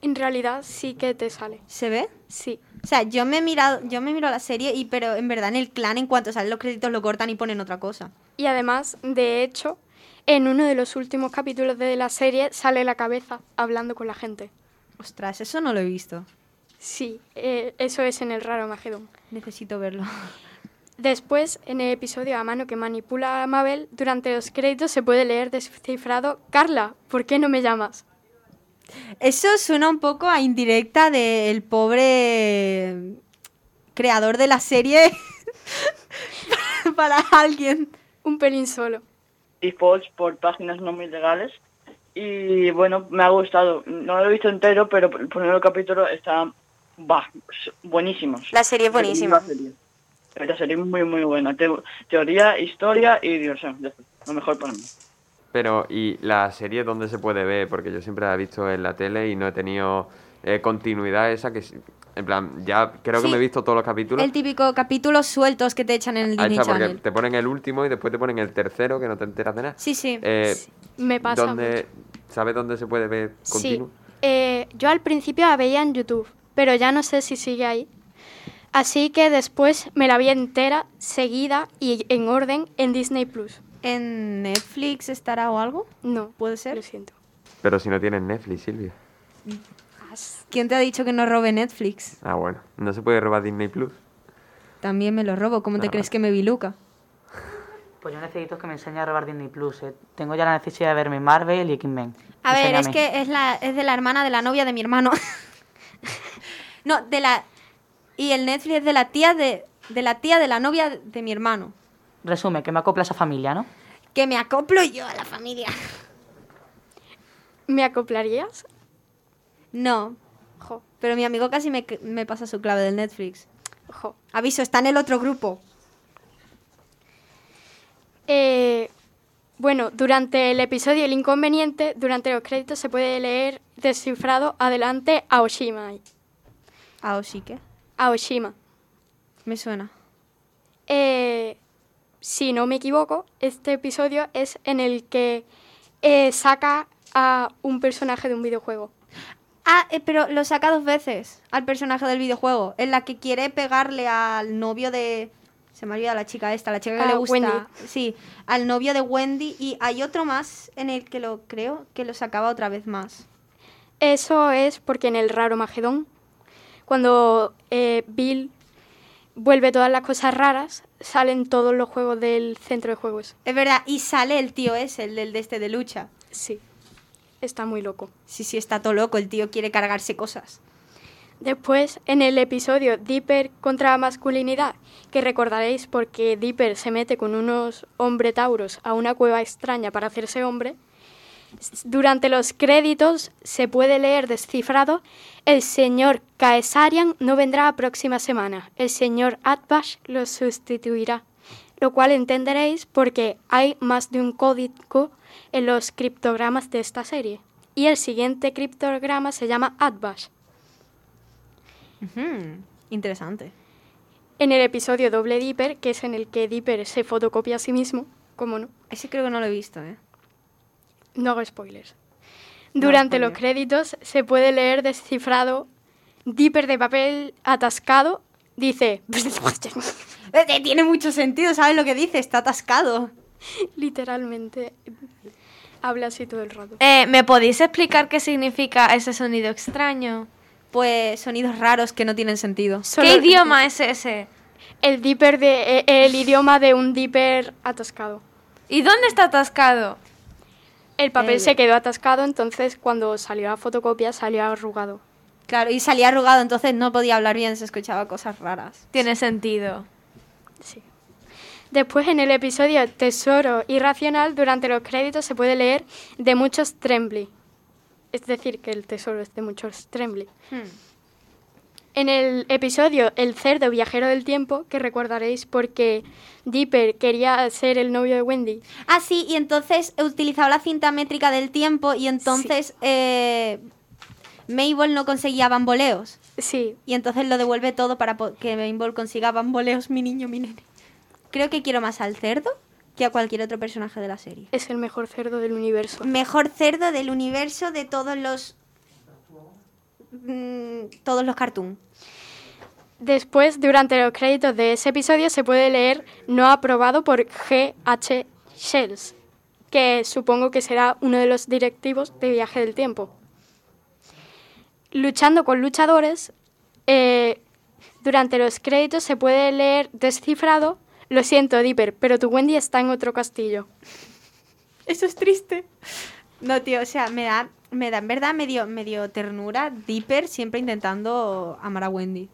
Speaker 4: En realidad sí que te sale.
Speaker 9: ¿Se ve?
Speaker 4: Sí.
Speaker 9: O sea, yo me he mirado, yo me miro la serie y pero en verdad en el clan en cuanto salen los créditos lo cortan y ponen otra cosa.
Speaker 4: Y además, de hecho, en uno de los últimos capítulos de la serie sale la cabeza hablando con la gente.
Speaker 9: Ostras, eso no lo he visto.
Speaker 4: Sí, eh, eso es en el raro Magedón.
Speaker 9: Necesito verlo.
Speaker 4: Después, en el episodio a mano que manipula a Mabel, durante los créditos se puede leer descifrado Carla, ¿por qué no me llamas?
Speaker 9: Eso suena un poco a indirecta del pobre creador de la serie para alguien.
Speaker 4: Un pelín solo.
Speaker 13: esports por páginas no muy legales. Y bueno, me ha gustado. No lo he visto entero, pero el primer capítulo está bah, buenísimo.
Speaker 9: La serie es buenísima.
Speaker 13: La serie, la serie es muy, muy buena. Te- teoría, historia y diversión. Ya está. Lo mejor para mí.
Speaker 3: Pero, ¿y la serie dónde se puede ver? Porque yo siempre la he visto en la tele y no he tenido eh, continuidad esa que... En plan, ya creo que
Speaker 9: Sí.
Speaker 3: me he visto todos los capítulos.
Speaker 9: El típico capítulos sueltos que te echan en el
Speaker 3: Ahí
Speaker 9: Disney
Speaker 3: está, porque
Speaker 9: Channel.
Speaker 3: te ponen el último y después te ponen el tercero, que no te enteras de nada.
Speaker 9: Sí, sí.
Speaker 3: Eh,
Speaker 4: Me pasa
Speaker 3: ¿dónde, ¿Sabes dónde se puede ver
Speaker 4: Sí.
Speaker 3: continuo?
Speaker 4: Eh, yo al principio la veía en YouTube, pero ya no sé si sigue ahí. Así que después me la vi entera, seguida y en orden en Disney Plus.
Speaker 9: ¿En Netflix estará o algo?
Speaker 4: No.
Speaker 9: ¿Puede ser?
Speaker 4: Lo siento.
Speaker 3: Pero si no tienes Netflix, Silvia.
Speaker 9: ¿Quién te ha dicho que no robe Netflix?
Speaker 3: Ah, bueno. ¿No se puede robar Disney Plus?
Speaker 9: También me lo robo. ¿Cómo te
Speaker 3: Ah,
Speaker 9: crees que me vi Luca?
Speaker 6: Pues yo necesito que me enseñe a robar Disney Plus. eh. Tengo ya la necesidad de verme Marvel y X-Men.
Speaker 9: A ver, es que es, la, es de la hermana de la novia de mi hermano. no, de la... Y el Netflix es de la tía de, de la tía de la novia de mi hermano.
Speaker 6: Resume, que me acopla a esa familia, ¿no?
Speaker 9: Que me acoplo yo a la familia.
Speaker 4: ¿Me acoplarías?
Speaker 9: No.
Speaker 4: Jo.
Speaker 9: Pero mi amigo casi me, me pasa su clave del Netflix.
Speaker 4: Jo.
Speaker 9: Aviso, está en el otro grupo.
Speaker 4: Eh, bueno, durante el episodio El Inconveniente, durante los créditos se puede leer descifrado adelante Aoshima.
Speaker 9: ¿Aoshi
Speaker 4: Aoshima.
Speaker 9: Me suena.
Speaker 4: Eh, si no me equivoco, este episodio es en el que eh, saca a un personaje de un videojuego.
Speaker 9: Ah, eh, pero lo saca dos veces al personaje del videojuego. En la que quiere pegarle al novio de. Se me ha olvidado la chica esta, la chica que
Speaker 4: Ah,
Speaker 9: le gusta.
Speaker 4: Wendy.
Speaker 9: Sí, al novio de Wendy. Y hay otro más en el que lo creo que lo sacaba otra vez más.
Speaker 4: Eso es porque en el raro Magedón, cuando eh, Bill vuelve todas las cosas raras, salen todos los juegos del centro de juegos.
Speaker 9: Es verdad, y sale el tío ese, el del de este de lucha.
Speaker 4: Sí, está muy loco.
Speaker 9: Sí, sí, está todo loco. El tío quiere cargarse cosas.
Speaker 4: Después, en el episodio Dipper contra la masculinidad, que recordaréis porque Dipper se mete con unos hombre tauros a una cueva extraña para hacerse hombre, durante los créditos se puede leer descifrado el señor Caesarian no vendrá la próxima semana, el señor Atbash lo sustituirá, lo cual entenderéis porque hay más de un código en los criptogramas de esta serie. Y el siguiente criptograma se llama Atbash.
Speaker 9: Interesante.
Speaker 4: En el episodio Doble Dipper, que es en el que Dipper se fotocopia a sí mismo, ¿cómo no?
Speaker 9: Ese creo que no lo he visto, ¿eh?
Speaker 4: No hago spoilers.
Speaker 9: No
Speaker 4: Durante los créditos se puede leer descifrado Dipper de papel atascado dice
Speaker 9: Tiene mucho sentido, ¿sabes lo que dice? Está atascado.
Speaker 4: literalmente habla así todo el rato.
Speaker 1: Eh, ¿Me podéis explicar qué significa ese sonido extraño?
Speaker 9: Pues sonidos raros que no tienen sentido.
Speaker 1: ¿Qué idioma es ese?
Speaker 4: El Dipper de eh, el idioma de un Dipper atascado.
Speaker 1: ¿Y dónde está atascado?
Speaker 4: El papel
Speaker 9: El-
Speaker 4: se quedó atascado, entonces cuando salió la fotocopia salió arrugado.
Speaker 9: Claro, y salía arrugado, entonces no podía hablar bien, se escuchaba cosas raras.
Speaker 1: Tiene sentido.
Speaker 4: Sí. Después en el episodio Tesoro Irracional, durante los créditos se puede leer de muchos Trembly. Es decir, que el tesoro es de muchos Trembly. En el episodio El cerdo viajero del tiempo, que recordaréis porque Dipper quería ser el novio de Wendy.
Speaker 9: Ah, sí, y entonces he utilizado la cinta métrica del tiempo y entonces eh, Mabel no conseguía bamboleos.
Speaker 4: Sí.
Speaker 9: Y entonces lo devuelve todo para que Mabel consiga bamboleos, mi niño, mi nene. Creo que quiero más al cerdo que a cualquier otro personaje de la serie.
Speaker 4: Es el mejor cerdo del universo.
Speaker 9: Mejor cerdo del universo de todos los... mm, todos los cartoons.
Speaker 4: Después, durante los créditos de ese episodio, se puede leer no aprobado por G.H. Shells, que supongo que será uno de los directivos de Viaje del Tiempo. Luchando con luchadores, eh, durante los créditos se puede leer descifrado, lo siento, Dipper, pero tu Wendy está en otro castillo.
Speaker 9: Eso es triste. No, tío, o sea, me da, me da en verdad medio, medio ternura Dipper siempre intentando amar a Wendy.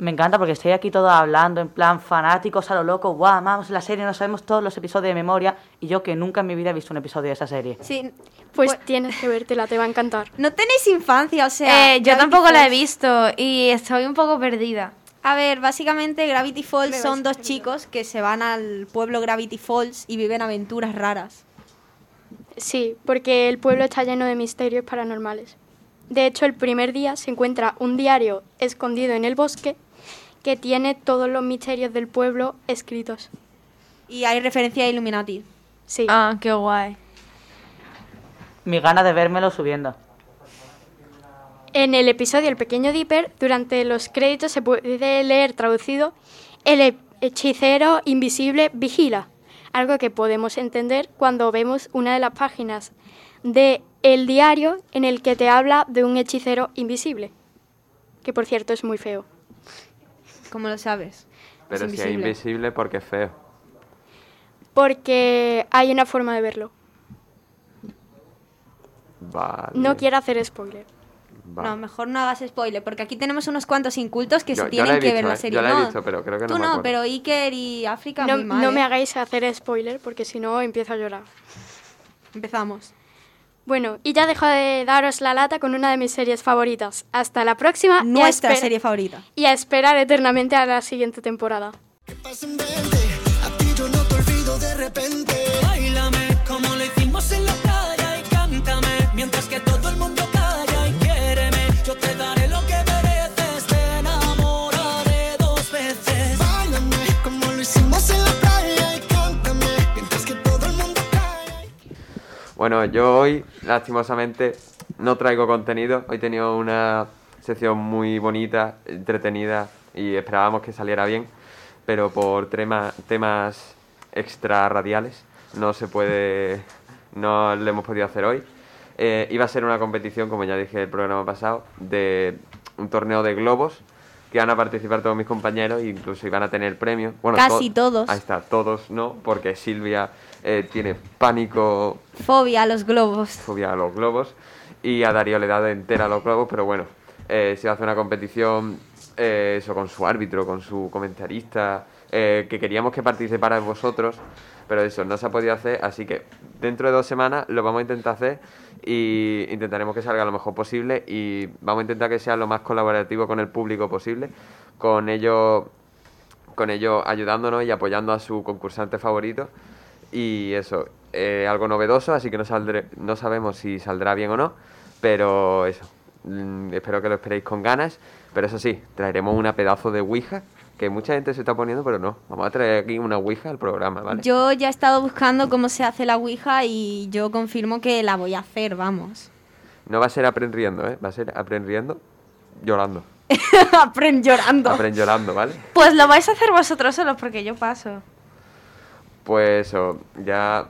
Speaker 6: Me encanta porque estoy aquí todos hablando en plan fanáticos a lo loco, guau, amamos la serie, no sabemos todos los episodios de memoria y yo que nunca en mi vida he visto un episodio de esa serie.
Speaker 9: Sí,
Speaker 4: Pues tienes que vértela, te va a encantar.
Speaker 9: no tenéis infancia, o sea...
Speaker 1: Eh, yo tampoco la he visto y estoy un poco perdida.
Speaker 9: A ver, básicamente Gravity Falls son dos chicos que se van al pueblo Gravity Falls y viven aventuras raras.
Speaker 4: Sí, porque el pueblo está lleno de misterios paranormales. De hecho, el primer día se encuentra un diario escondido en el bosque que tiene todos los misterios del pueblo escritos.
Speaker 9: Y hay referencia a Illuminati.
Speaker 4: Sí.
Speaker 1: Ah, qué guay.
Speaker 6: Mi gana de vérmelo subiendo.
Speaker 4: En el episodio El pequeño Dipper, durante los créditos se puede leer traducido El he- hechicero invisible vigila, algo que podemos entender cuando vemos una de las páginas de el diario en el que te habla de un hechicero invisible, que por cierto es muy feo.
Speaker 9: ¿Cómo lo sabes?
Speaker 3: Pero si es invisible porque es feo.
Speaker 4: Porque hay una forma de verlo.
Speaker 3: Vale.
Speaker 4: No quiero hacer spoiler.
Speaker 3: vale.
Speaker 9: No, mejor no hagas spoiler, porque aquí tenemos unos cuantos incultos que
Speaker 3: Yo-
Speaker 9: se tienen que
Speaker 3: visto,
Speaker 9: ver la
Speaker 3: ¿eh?
Speaker 9: serie.
Speaker 3: Yo la he
Speaker 9: no,
Speaker 3: visto, pero creo que no
Speaker 9: Tú
Speaker 3: me
Speaker 9: no, pero Iker y África
Speaker 4: No,
Speaker 9: muy mal.
Speaker 4: no me
Speaker 9: ¿eh?
Speaker 4: hagáis hacer spoiler porque si no empiezo a llorar.
Speaker 9: Empezamos.
Speaker 4: Bueno, y ya dejo de daros la lata con una de mis series favoritas. Hasta la próxima.
Speaker 9: Nuestra serie favorita.
Speaker 4: Y a esperar eternamente a la siguiente temporada.
Speaker 3: Bueno, yo hoy, lastimosamente, no traigo contenido. Hoy he tenido una sección muy bonita, entretenida y esperábamos que saliera bien, pero por tema- temas extra radiales no se puede, no lo hemos podido hacer hoy. Eh, iba a ser una competición, como ya dije el programa pasado, de un torneo de globos que van a participar todos mis compañeros e incluso iban a tener premios. Bueno,
Speaker 9: Casi
Speaker 3: to-
Speaker 9: todos.
Speaker 3: Ahí está, todos no, porque Silvia eh, tiene pánico
Speaker 9: Fobia a los globos.
Speaker 3: fobia a los globos y a Darío le da entera a los globos, pero bueno, eh, se hace una competición, eh, eso con su árbitro, con su comentarista, eh, que queríamos que participarais vosotros, pero eso no se ha podido hacer, así que dentro de dos semanas lo vamos a intentar hacer y intentaremos que salga lo mejor posible y vamos a intentar que sea lo más colaborativo con el público posible, con ellos con ellos ayudándonos y apoyando a su concursante favorito. Y eso, eh, algo novedoso, así que no, saldré, no sabemos si saldrá bien o no, pero eso, mm, espero que lo esperéis con ganas. Pero eso sí, traeremos una pedazo de Ouija, que mucha gente se está poniendo, pero no, vamos a traer aquí una Ouija al programa, ¿vale?
Speaker 9: Yo ya he estado buscando cómo se hace la Ouija y yo confirmo que la voy a hacer, vamos.
Speaker 3: No va a ser aprendiendo, ¿eh? Va a ser aprendiendo llorando.
Speaker 9: Aprend llorando.
Speaker 3: Aprend llorando, ¿vale?
Speaker 1: Pues lo vais a hacer vosotros solos porque yo paso.
Speaker 3: Pues eso, ya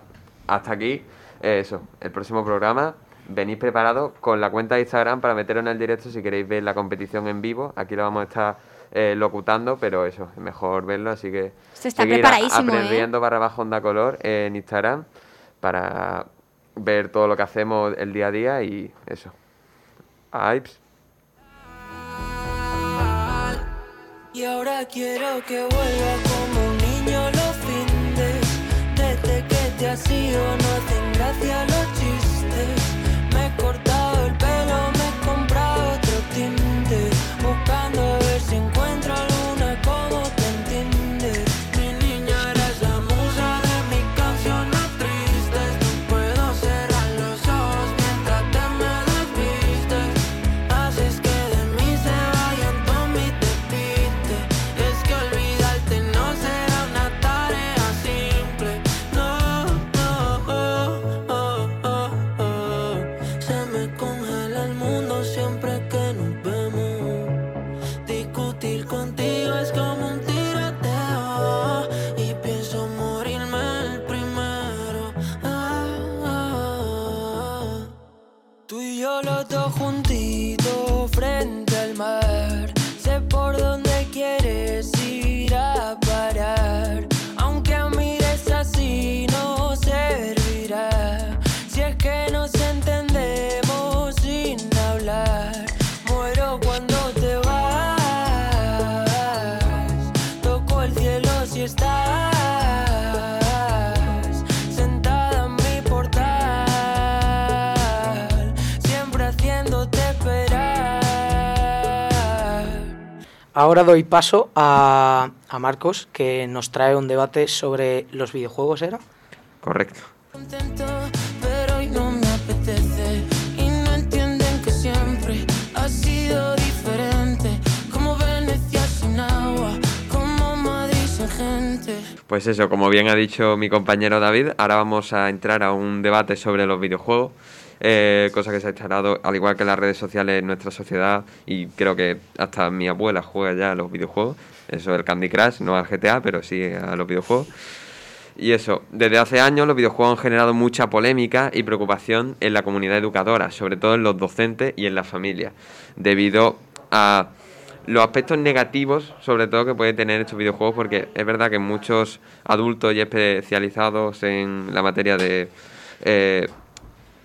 Speaker 3: hasta aquí, eh, eso, el próximo programa. Venid preparados con la cuenta de Instagram para meteros en el directo si queréis ver la competición en vivo. Aquí lo vamos a estar eh, locutando, pero eso, es mejor verlo, así que
Speaker 9: Esto está
Speaker 3: seguir
Speaker 9: preparadísimo, ¿eh?
Speaker 3: aprendiendo barra bajo onda color en Instagram para ver todo lo que hacemos el día a día y eso. Aips.
Speaker 16: Y ahora quiero que vuelva como un niño los findes. Desde que te has ido no hacen gracia los chistes. Me he cortado el pelo, me he comprado otro tinte. Buscando
Speaker 11: Ahora doy paso a, a Marcos, que nos trae un debate sobre los videojuegos, ¿era?
Speaker 3: Correcto. Pues eso, como bien ha dicho mi compañero David, ahora vamos a entrar a un debate sobre los videojuegos, eh, cosa que se ha instalado, al igual que las redes sociales en nuestra sociedad, y creo que hasta mi abuela juega ya a los videojuegos, eso el Candy Crush, no al GTA, pero sí a los videojuegos. Y eso, desde hace años los videojuegos han generado mucha polémica y preocupación en la comunidad educadora, sobre todo en los docentes y en las familias, debido a los aspectos negativos, sobre todo, que pueden tener estos videojuegos, porque es verdad que muchos adultos y especializados en la materia de eh,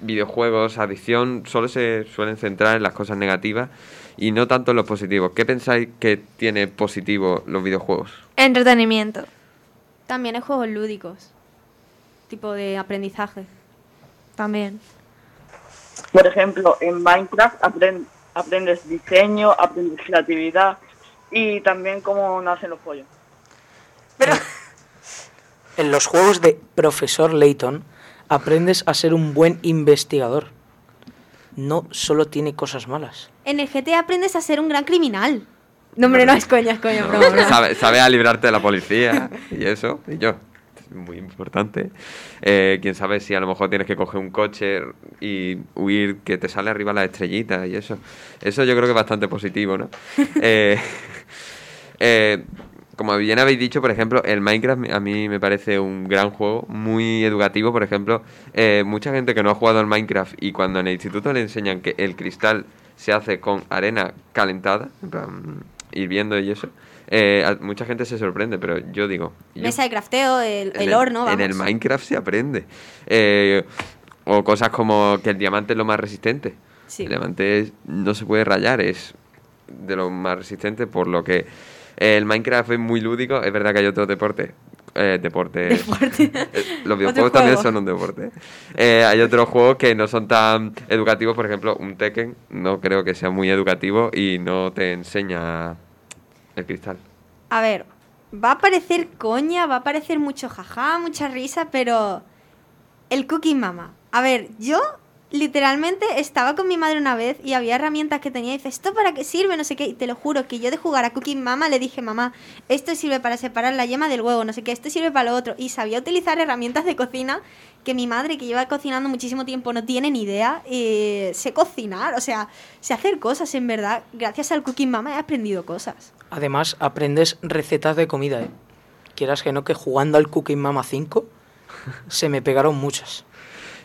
Speaker 3: videojuegos, adicción, solo se suelen centrar en las cosas negativas y no tanto en los positivos. ¿Qué pensáis que tiene positivo los videojuegos?
Speaker 1: Entretenimiento.
Speaker 9: También hay juegos lúdicos. Tipo de aprendizaje.
Speaker 1: También.
Speaker 13: Por ejemplo, en Minecraft apren- aprendes diseño, aprendes creatividad y también cómo nacen los pollos.
Speaker 11: En los juegos de Profesor Layton aprendes a ser un buen investigador. No solo tiene cosas malas.
Speaker 9: En el GTA aprendes a ser un gran criminal. No, hombre, no es coña, es coña, broma.
Speaker 3: Sabe, sabe a librarte de la policía y eso, y yo. Es muy importante. Eh, Quién sabe si a lo mejor tienes que coger un coche y huir, que te sale arriba la estrellita y eso. Eso yo creo que es bastante positivo, ¿no? Eh, eh, como bien habéis dicho, por ejemplo, el Minecraft a mí me parece un gran juego, muy educativo. Por ejemplo, eh, mucha gente que no ha jugado al Minecraft y cuando en el instituto le enseñan que el cristal se hace con arena calentada, en plan, hirviendo y eso, eh, mucha gente se sorprende, pero yo digo... yo-
Speaker 9: Mesa de crafteo, el,
Speaker 3: en
Speaker 9: el horno, vamos.
Speaker 3: En el Minecraft se aprende. Eh, o cosas como que el diamante es lo más resistente.
Speaker 9: Sí.
Speaker 3: El diamante no se puede rayar, es de lo más resistente, por lo que el Minecraft es muy lúdico. Es verdad que hay otros deportes. Eh, deportes. Eh, los videojuegos también son un deporte. Eh, hay otros juegos que no son tan educativos, por ejemplo, un Tekken no creo que sea muy educativo y no te enseña el cristal.
Speaker 9: A ver, va a parecer coña, va a parecer mucho jaja, mucha risa, pero el Cooking Mama. A ver, yo literalmente estaba con mi madre una vez y había herramientas que tenía y dice, ¿esto para qué sirve? No sé qué. Y te lo juro que yo de jugar a Cooking Mama le dije, mamá, esto sirve para separar la yema del huevo, no sé qué, esto sirve para lo otro. Y sabía utilizar herramientas de cocina que mi madre, que lleva cocinando muchísimo tiempo, no tiene ni idea. eh, sé cocinar, o sea, sé hacer cosas en verdad. Gracias al Cooking Mama he aprendido cosas.
Speaker 11: Además, aprendes recetas de comida, ¿eh? Quieras que no, que jugando al Cooking Mama 5 se me pegaron muchas.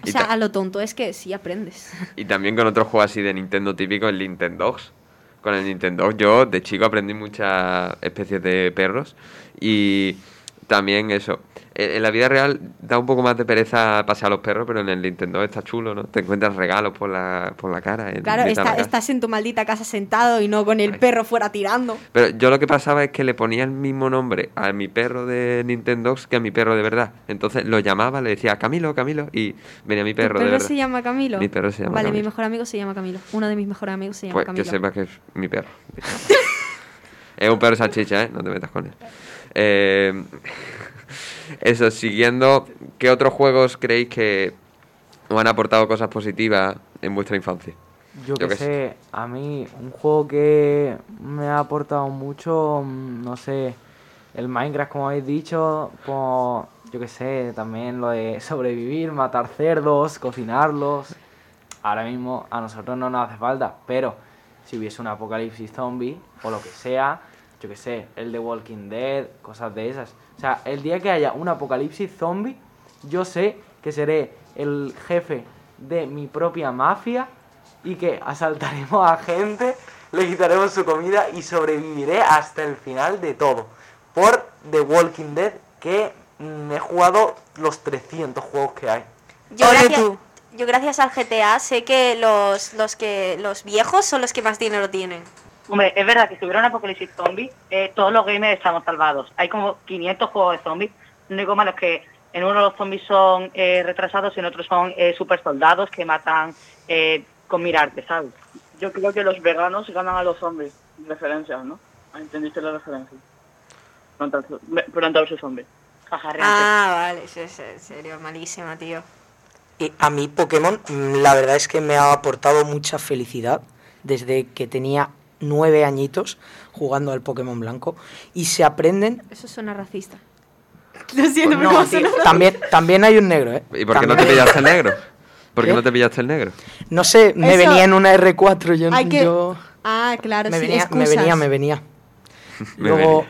Speaker 9: O sea, a lo tonto es que sí aprendes.
Speaker 3: Y también con otros juegos así de Nintendo típico, el Nintendogs. Con el Nintendo yo de chico aprendí muchas especies de perros y también eso. En en la vida real da un poco más de pereza pasear a los perros, pero en el Nintendo está chulo, ¿no? Te encuentras regalos por la, por la cara. en
Speaker 9: Claro,
Speaker 3: de
Speaker 9: está-
Speaker 3: la casa.
Speaker 9: estás en tu maldita casa sentado y no con el perro fuera tirando.
Speaker 3: Pero yo lo que pasaba es que le ponía el mismo nombre a mi perro de Nintendo que a mi perro de verdad. Entonces lo llamaba, le decía Camilo, Camilo, y venía mi perro,
Speaker 9: ¿Tu
Speaker 3: de
Speaker 9: perro
Speaker 3: verdad.
Speaker 9: se llama Camilo?
Speaker 3: Mi perro se llama
Speaker 9: Vale, mi mejor amigo se llama Camilo. Uno de mis mejores amigos se llama
Speaker 3: Pues
Speaker 9: Camilo.
Speaker 3: que sepa que es mi perro. es un perro salchicha, ¿eh? No te metas con él. Eh, eso, siguiendo, ¿qué otros juegos creéis que os han aportado cosas positivas en vuestra infancia?
Speaker 15: Yo
Speaker 3: Yo
Speaker 15: que
Speaker 3: qué
Speaker 15: sé, a mí un juego que me ha aportado mucho, mm, no sé, el Minecraft como habéis dicho, pues yo que sé, también lo de sobrevivir, matar cerdos, cocinarlos. Ahora mismo a nosotros no nos hace falta, pero si hubiese un apocalipsis zombie o lo que sea, yo que sé, el de Walking Dead, cosas de esas. O sea, el día que haya un apocalipsis zombie, yo sé que seré el jefe de mi propia mafia y que asaltaremos a gente, le quitaremos su comida y sobreviviré hasta el final de todo.
Speaker 2: Por The Walking Dead, que mm, he jugado los 300 juegos que hay.
Speaker 17: Yo
Speaker 2: Oye,
Speaker 17: gracias,
Speaker 2: tú.
Speaker 17: yo gracias al GTA sé que los, los que los viejos son los que más dinero tienen.
Speaker 18: Hombre, es verdad que si hubiera un apocalipsis zombie, eh, todos los gamers estamos salvados. Hay como 500 juegos de zombies. Lo único malo es que en uno los zombies son eh, retrasados y en otros son eh, super soldados que matan eh, con mirarte, ¿sabes?
Speaker 13: Yo creo que los veganos ganan a los zombies. Referencias, ¿no? ¿Entendiste la referencia? Planta, planta versus zombie.
Speaker 9: Ah, vale, sí, sí, en serio, malísima, tío.
Speaker 11: Y a mí Pokémon, mm, la verdad es que me ha aportado mucha felicidad desde que tenía nueve añitos jugando al Pokémon blanco y se aprenden...
Speaker 9: Eso suena racista. Lo siento,
Speaker 11: No,
Speaker 9: pero
Speaker 11: tío,
Speaker 9: suena-
Speaker 11: también, también hay un negro, ¿eh?
Speaker 3: ¿Y por qué no te
Speaker 11: También-
Speaker 3: pillaste el negro? ¿Por qué
Speaker 11: ¿Qué?
Speaker 3: no te pillaste el negro?
Speaker 11: No sé, me
Speaker 9: Eso-
Speaker 11: venía en una R4, yo...
Speaker 9: Hay que-
Speaker 11: yo-
Speaker 9: Ah, claro,
Speaker 11: me,
Speaker 9: sí,
Speaker 11: venía, me
Speaker 9: excusas.
Speaker 11: venía, me venía.
Speaker 3: Me
Speaker 11: Luego...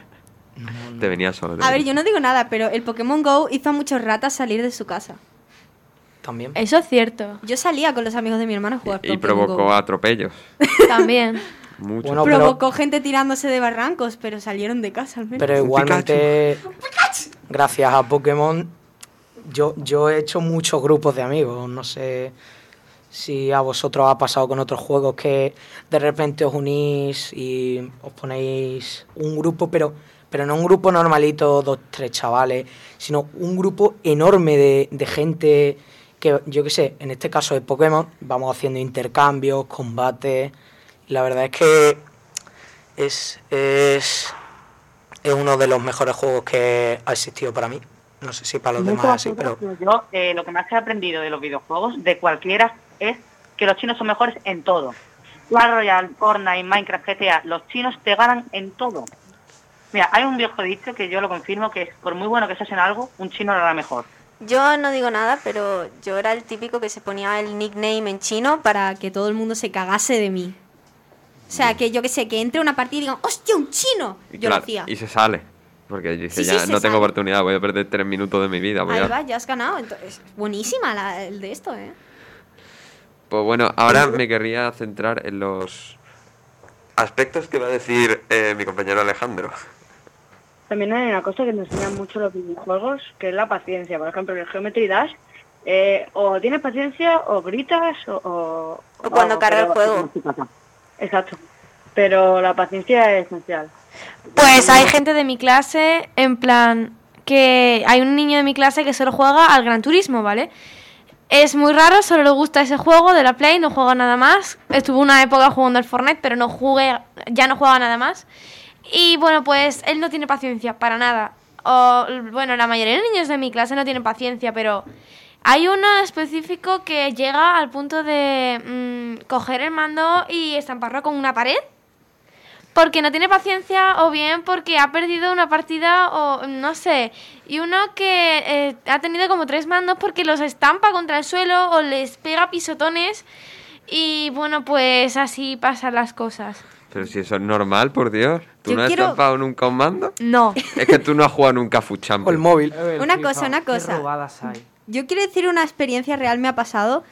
Speaker 3: venía. Te venía solo. te
Speaker 9: A ver, yo no digo nada, pero el Pokémon Go hizo a muchos ratas salir de su casa.
Speaker 11: También.
Speaker 1: Eso es cierto.
Speaker 9: Yo salía con los amigos de mi hermana a jugar
Speaker 3: Y
Speaker 9: Pokémon
Speaker 3: provocó
Speaker 9: Go.
Speaker 3: atropellos.
Speaker 1: También.
Speaker 3: Mucho.
Speaker 11: Bueno, pero,
Speaker 9: Provocó gente tirándose de barrancos, pero salieron de casa al menos.
Speaker 11: pero igualmente, gracias a Pokémon, yo, yo he hecho muchos grupos de amigos. No sé si a vosotros ha pasado con otros juegos que de repente os unís y os ponéis un grupo, pero, pero no un grupo normalito, dos, tres chavales, sino un grupo enorme de, de gente que, yo qué sé, en este caso de Pokémon, vamos haciendo intercambios, combates. La verdad es que es, es, es uno de los mejores juegos que ha existido para mí. No sé si para los demás así, pero...
Speaker 18: Yo eh, lo que más he aprendido de los videojuegos, de cualquiera, es que los chinos son mejores en todo. Clash Royale, Fortnite, Minecraft, GTA, los chinos te ganan en todo. Mira, hay un viejo dicho que yo lo confirmo, que es, por muy bueno que seas en algo, un chino lo hará mejor.
Speaker 9: Yo no digo nada, pero yo era el típico que se ponía el nickname en chino para que todo el mundo se cagase de mí. O sea, que yo que sé, que entre una partida y digan, ¡hostia, un chino!
Speaker 3: Y
Speaker 9: Yo
Speaker 3: claro,
Speaker 9: lo hacía.
Speaker 3: Y se sale. Porque dice,
Speaker 9: Sí,
Speaker 3: ya no tengo
Speaker 9: sale.
Speaker 3: oportunidad, voy a perder tres minutos de mi vida. Voy
Speaker 9: Ahí
Speaker 3: a...
Speaker 9: va, ya has ganado. Entonces, buenísima la, el de esto, ¿eh?
Speaker 3: Pues bueno, ahora me querría centrar en los aspectos que va a decir eh, mi compañero Alejandro.
Speaker 13: También hay una cosa que nos enseñan mucho los videojuegos, que es la paciencia. Por ejemplo, en el Geometry Dash, eh, o tienes paciencia, o gritas, o... O,
Speaker 9: O cuando
Speaker 13: algo,
Speaker 9: carga el
Speaker 13: pero-
Speaker 9: juego.
Speaker 13: Exacto. Pero la paciencia es esencial.
Speaker 1: Pues hay gente de mi clase, en plan, que hay un niño de mi clase que solo juega al Gran Turismo, ¿vale? Es muy raro, solo le gusta ese juego de la Play, no juega nada más. Estuvo una época jugando al Fortnite, pero no jugué, ya no juega nada más. Y bueno, pues él no tiene paciencia para nada. O, bueno, la mayoría de niños de mi clase no tienen paciencia, pero hay uno específico que llega al punto de mm, coger el mando y estamparlo con una pared porque no tiene paciencia o bien porque ha perdido una partida o no sé. Y uno que eh, ha tenido como tres mandos porque los estampa contra el suelo o les pega pisotones y bueno, pues así pasan las cosas.
Speaker 3: Pero si eso es normal, por Dios. ¿Tú
Speaker 9: Yo
Speaker 3: no has
Speaker 9: quiero-
Speaker 3: estampado nunca un mando?
Speaker 1: No.
Speaker 3: Es que tú no has jugado nunca a Food Champions.
Speaker 11: el móvil.
Speaker 9: Una cosa, una cosa.
Speaker 15: robadas hay.
Speaker 9: Yo quiero decir una experiencia real me ha pasado.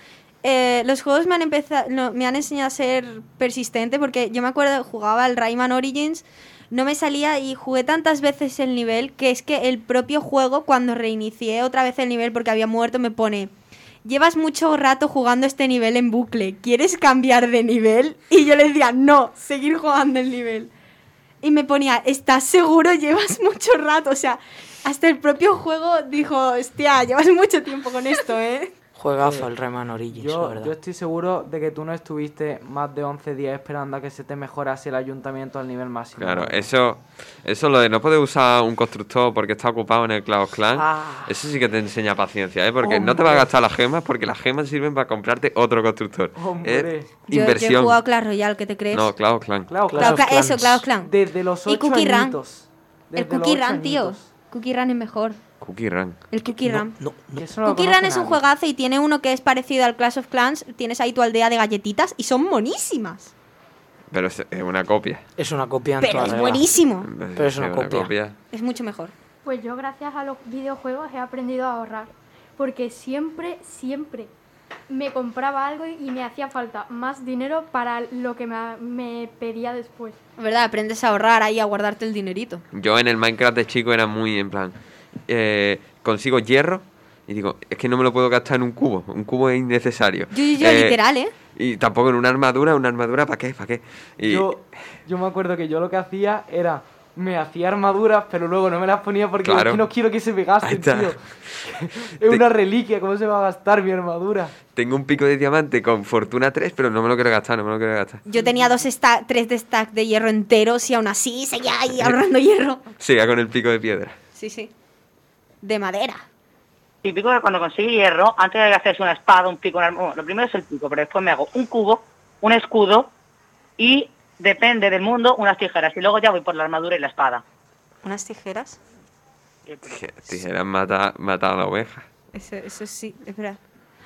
Speaker 9: Eh, los juegos me han empezado, me han enseñado a ser persistente porque yo me acuerdo jugaba al Rayman Origins, no me salía y jugué tantas veces el nivel que es que el propio juego cuando reinicié otra vez el nivel porque había muerto me pone Llevas mucho rato jugando este nivel en bucle, ¿quieres cambiar de nivel? Y yo le decía, no, seguir jugando el nivel. Y me ponía, ¿estás seguro? Llevas mucho rato. O sea, hasta el propio juego dijo, hostia, llevas mucho tiempo con esto, ¿eh?
Speaker 11: Juegazo el Rayman Origins, la
Speaker 15: Yo,
Speaker 11: verdad.
Speaker 15: yo estoy seguro de que tú no estuviste más de 11 días esperando a que se te mejorase el ayuntamiento al nivel máximo.
Speaker 3: Claro, eso, eso lo de no poder usar un constructor porque está ocupado en el Cloud Clan,
Speaker 15: Ah.
Speaker 3: eso sí que te enseña paciencia, ¿eh? Porque no te vas a gastar las gemas porque las gemas sirven para comprarte otro constructor.
Speaker 15: Hombre.
Speaker 3: Es
Speaker 9: Yo, yo he
Speaker 3: inversión.
Speaker 9: jugado Clash Royale, ¿qué te crees?
Speaker 3: no, Cloud Clan.
Speaker 15: Claro,
Speaker 9: Claro, Cla- eso, Clash Clan.
Speaker 15: Desde los
Speaker 9: Y
Speaker 15: 8
Speaker 9: Cookie Run.
Speaker 15: añitos.
Speaker 9: El
Speaker 15: Desde los
Speaker 9: Cookie Run, tío.
Speaker 15: añitos.
Speaker 9: Cookie Run es mejor.
Speaker 3: Cookie Run.
Speaker 9: El Cookie Run.
Speaker 15: Eso no lo
Speaker 9: Cookie Run es un juegazo y tiene uno que es parecido al Clash of Clans. Tienes ahí tu aldea de galletitas y son monísimas.
Speaker 3: Pero es, es una copia.
Speaker 11: Es una copia en
Speaker 9: Pero es
Speaker 11: regla.
Speaker 9: buenísimo.
Speaker 11: Pero es una copia.
Speaker 9: Es mucho mejor.
Speaker 19: Pues yo gracias a los videojuegos he aprendido a ahorrar, porque siempre, siempre me compraba algo y me hacía falta más dinero para lo que me, me pedía después.
Speaker 9: ¿Verdad? Aprendes a ahorrar ahí, a guardarte el dinerito.
Speaker 3: Yo en el Minecraft de chico era muy en plan, eh, consigo hierro y digo, es que no me lo puedo gastar en un cubo, un cubo es innecesario.
Speaker 9: Yo, yo, yo,
Speaker 3: Eh,
Speaker 9: literal, ¿eh?
Speaker 3: Y tampoco en una armadura, una armadura, ¿para qué? ¿Para qué? Y
Speaker 15: Yo, yo me acuerdo que yo lo que hacía era me hacía armaduras, pero luego no me las ponía porque
Speaker 3: Claro.
Speaker 15: es que no quiero que se me gasten, tío. es una reliquia, ¿cómo se va a gastar mi armadura?
Speaker 3: Tengo un pico de diamante con fortuna 3, pero no me lo quiero gastar, no me lo quiero gastar.
Speaker 9: Yo tenía dos sta- tres de stack de hierro enteros y aún así seguía ahí ahorrando hierro.
Speaker 3: Siga con el pico de piedra.
Speaker 9: Sí, sí. De madera.
Speaker 18: Típico que cuando consigue hierro, antes de hacerse una espada, un pico, una arma- bueno, lo primero es el pico, pero después me hago un cubo, un escudo y, depende del mundo, unas tijeras. Y luego ya voy por la armadura y la espada.
Speaker 17: ¿Unas tijeras?
Speaker 3: Tije- Tijeras mata, mata a la oveja.
Speaker 9: Eso, eso sí, es verdad.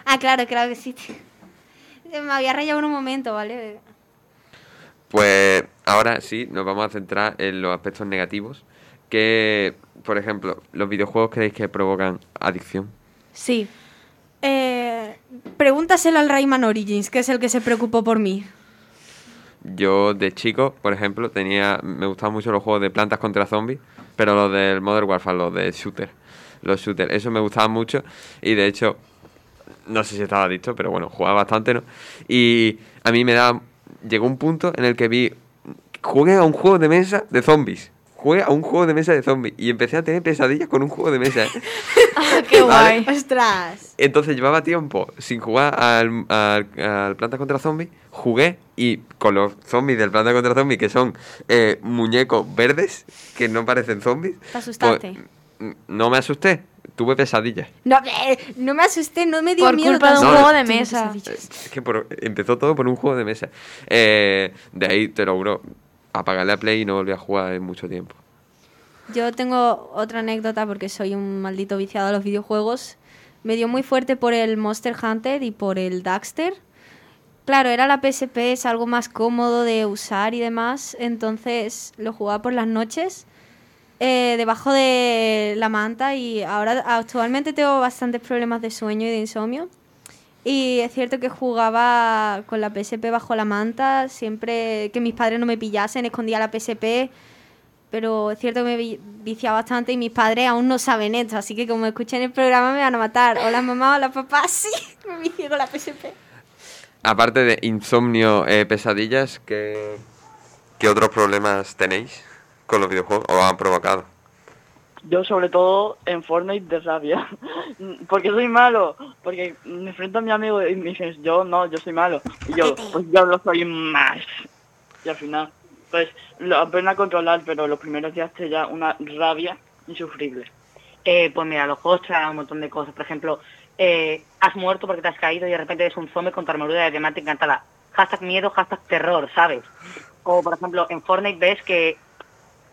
Speaker 9: Ah, claro, claro que sí. Me había rayado en un momento, ¿vale?
Speaker 3: Pues ahora sí, nos vamos a centrar en los aspectos negativos. Que, por ejemplo, los videojuegos creéis que provocan adicción.
Speaker 9: Sí. Eh, pregúntaselo al Rayman Origins, que es el que se preocupó por mí.
Speaker 3: Yo de chico, por ejemplo, tenía me gustaban mucho los juegos de plantas contra zombies, pero los del Modern Warfare, los de shooter. Los shooters, eso me gustaban mucho y de hecho, no sé si estaba adicto, pero bueno, jugaba bastante, ¿no? Y a mí me daba, llegó un punto en el que vi, jugué a un juego de mesa de zombies. Jugué a un juego de mesa de zombies y empecé a tener pesadillas con un juego de mesa. ¿eh?
Speaker 9: ¡Qué
Speaker 3: Vale.
Speaker 9: ¡Ostras!
Speaker 3: Entonces llevaba tiempo sin jugar al, al, al Planta contra Zombies. Jugué y con los zombies del Planta contra Zombies, que son eh, muñecos verdes, que no parecen zombies.
Speaker 9: ¿Te asustaste?
Speaker 3: pues, no me asusté, tuve pesadillas.
Speaker 9: No, eh, no me asusté, no me dio
Speaker 1: Por
Speaker 9: miedo.
Speaker 1: culpa de un juego de mesa.
Speaker 9: pesadillas.
Speaker 3: Es que por- empezó todo por un juego de mesa. Eh, de ahí, te lo juro, apagarle a Play y no volví a jugar en mucho tiempo.
Speaker 9: Yo tengo otra anécdota porque soy un maldito viciado a los videojuegos. Me dio muy fuerte por el Monster Hunter y por el Daxter. Claro, era la PSP, es algo más cómodo de usar y demás. Entonces lo jugaba por las noches eh, debajo de la manta y ahora actualmente tengo bastantes problemas de sueño y de insomnio. Y es cierto que jugaba con la PSP bajo la manta, siempre que mis padres no me pillasen, escondía la PSP, pero es cierto que me vi- viciaba bastante y mis padres aún no saben esto, así que como escuchen el programa me van a matar. Hola mamá, hola papá, sí, me vicié con la PSP.
Speaker 3: Aparte de insomnio, eh, pesadillas, ¿qué, ¿qué otros problemas tenéis con los videojuegos o han provocado?
Speaker 13: Yo sobre todo en Fortnite de rabia. porque soy malo. Porque me enfrento a mi amigo y me dices, yo no, yo soy malo. Y yo, pues yo lo soy más. Y al final, pues lo aprendo a controlar, pero los primeros días te da una rabia insufrible.
Speaker 18: Eh, pues mira, los juegos traen un montón de cosas. Por ejemplo, eh, has muerto porque te has caído y de repente eres un zombie con tu armadura de diamante encantada. Hashtag miedo, hashtag terror, ¿sabes? O por ejemplo, en Fortnite ves que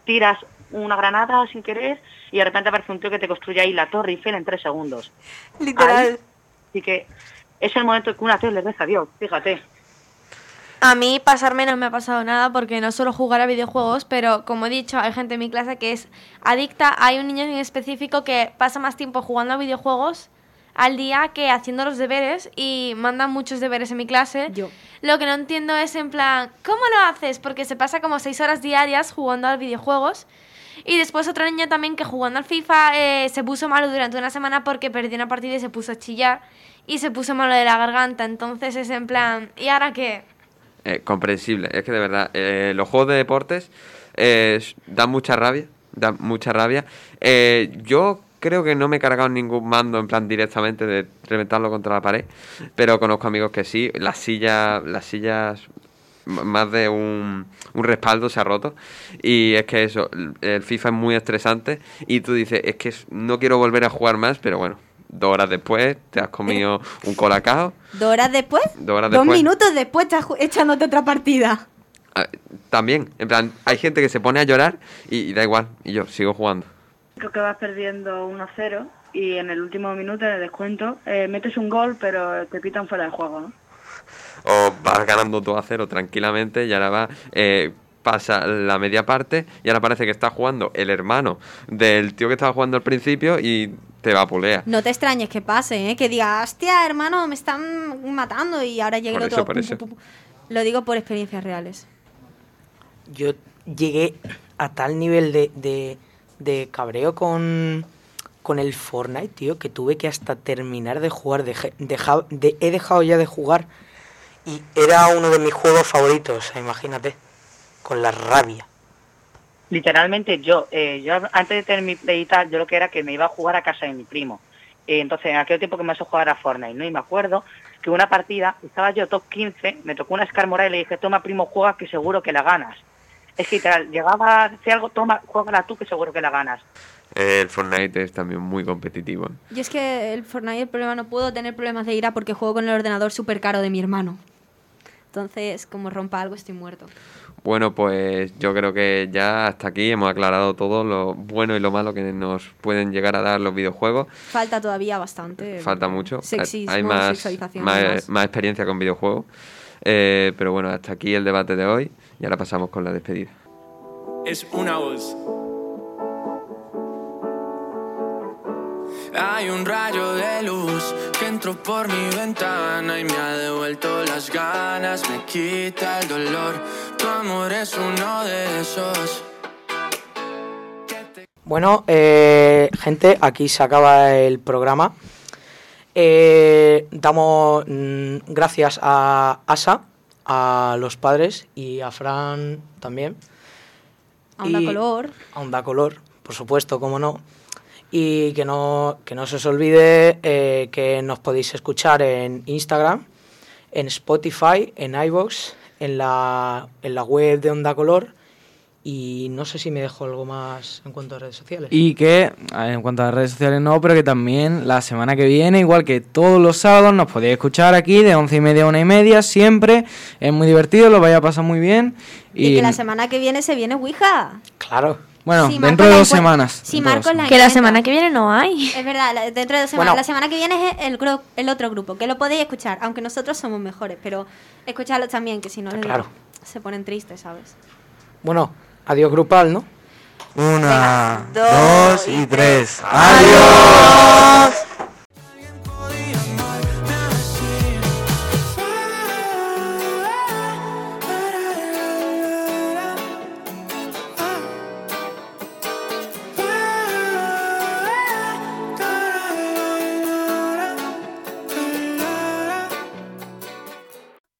Speaker 18: tiras una granada sin querer y de repente aparece un tío que te construye ahí la torre Eiffel en tres segundos.
Speaker 17: Literal.
Speaker 18: Así que es el momento que una tío le reza a Dios, fíjate.
Speaker 1: A mí pasarme no me ha pasado nada porque no suelo jugar a videojuegos, pero como he dicho, hay gente en mi clase que es adicta. Hay un niño en específico que pasa más tiempo jugando a videojuegos al día que haciendo los deberes y manda muchos deberes en mi clase.
Speaker 9: Yo.
Speaker 1: Lo que no entiendo es en plan, ¿cómo lo haces? Porque se pasa como seis horas diarias jugando a videojuegos. Y después otra niña también que jugando al FIFA eh, se puso malo durante una semana porque perdió una partida y se puso a chillar. Y se puso malo de la garganta. Entonces es en plan, ¿y ahora qué?
Speaker 3: Eh, comprensible, es que de verdad, eh, los juegos de deportes eh, dan mucha rabia, dan mucha rabia. Yo creo que no me he cargado ningún mando en plan directamente de reventarlo contra la pared, pero conozco amigos que sí, las sillas, las sillas más de un, un respaldo se ha roto y es que eso, el- el FIFA es muy estresante y tú dices, es que no quiero volver a jugar más, pero bueno, dos horas después te has comido un colacao,
Speaker 9: ¿Dos horas después?
Speaker 3: dos horas
Speaker 9: Dos minutos después estás echándote otra partida.
Speaker 3: Ah, También, en plan, hay gente que se pone a llorar y, y da igual, y yo sigo jugando.
Speaker 13: Creo que vas perdiendo 1-0 y en el último minuto de descuento eh, metes un gol, pero te pitan fuera de juego, ¿no?
Speaker 3: O vas ganando 2 a 0 tranquilamente y ahora va, eh, pasa la media parte y ahora parece que está jugando el hermano del tío que estaba jugando al principio y te va a pulea.
Speaker 9: No te extrañes que pase, ¿eh? que diga, hostia, hermano, me están matando y ahora llegue
Speaker 3: Por
Speaker 9: el otro.
Speaker 3: por
Speaker 9: pum,
Speaker 3: eso.
Speaker 9: pum, pum, pum. Lo digo por experiencias reales.
Speaker 20: Yo llegué a tal nivel de, de, de cabreo con, con el Fortnite, tío, que tuve que hasta terminar de jugar. Dejé- deja- de- he dejado ya de jugar.
Speaker 11: Y era uno de mis juegos favoritos, imagínate. Con la rabia.
Speaker 18: literalmente yo, eh, yo antes de tener mi play y tal, yo lo que era que me iba a jugar a casa de mi primo. Eh, entonces, en aquel tiempo que me hizo jugar a Fortnite, ¿no? Y me acuerdo que una partida, estaba yo top 15, me tocó una Scar Moral y le dije, toma primo, juega que seguro que la ganas. Es que literal, llegaba a hacer algo, toma, juégala tú que seguro que la ganas.
Speaker 3: El Fortnite es también muy competitivo.
Speaker 9: Yo es que el Fortnite, el problema, no puedo tener problemas de ira porque juego con el ordenador súper caro de mi hermano. Entonces, como rompa algo, estoy muerto.
Speaker 3: Bueno, pues yo creo que ya hasta aquí hemos aclarado todo lo bueno y lo malo que nos pueden llegar a dar los videojuegos.
Speaker 9: Falta todavía bastante.
Speaker 3: Falta mucho.
Speaker 9: Sexismo,
Speaker 3: Hay más, más, más experiencia con videojuegos. Eh, pero bueno, hasta aquí el debate de hoy y ahora pasamos con la despedida.
Speaker 16: es una voz. Hay un rayo de luz que entró por mi ventana y me ha devuelto las ganas, me quita el dolor. Tu amor es uno de esos.
Speaker 11: Bueno, eh, gente, aquí se acaba el programa. Eh, damos mm, gracias a Asa, a los padres y a Fran también.
Speaker 9: A Onda
Speaker 11: Y-
Speaker 9: Color.
Speaker 11: A Onda Color, por supuesto, cómo no. Y que no, que no se os olvide eh, que nos podéis escuchar en Instagram, en Spotify, en iVoox, en la, en la web de Onda Color. Y no sé si me dejo algo más en cuanto a redes sociales.
Speaker 15: Y que, en cuanto a las redes sociales no, pero que también la semana que viene, igual que todos los sábados, nos podéis escuchar aquí de once y media a una y media, siempre. Es muy divertido, lo vaya a pasar muy bien.
Speaker 9: Y, que la semana que viene se viene Ouija.
Speaker 11: Claro.
Speaker 15: Bueno,
Speaker 9: Si
Speaker 15: dentro de dos semanas.
Speaker 9: si Marcos la.
Speaker 1: Que la semana que viene no hay.
Speaker 9: Es verdad, la- dentro de dos semanas.
Speaker 11: Bueno.
Speaker 9: La semana que viene es el, gru- el otro grupo, que lo podéis escuchar, aunque nosotros somos mejores, pero escucharlo también, que si no
Speaker 11: Claro.
Speaker 9: digo, se ponen tristes, ¿sabes?
Speaker 11: Bueno, adiós grupal, ¿no?
Speaker 2: Una,
Speaker 9: dos
Speaker 2: dos y tres.
Speaker 9: ¡Adiós!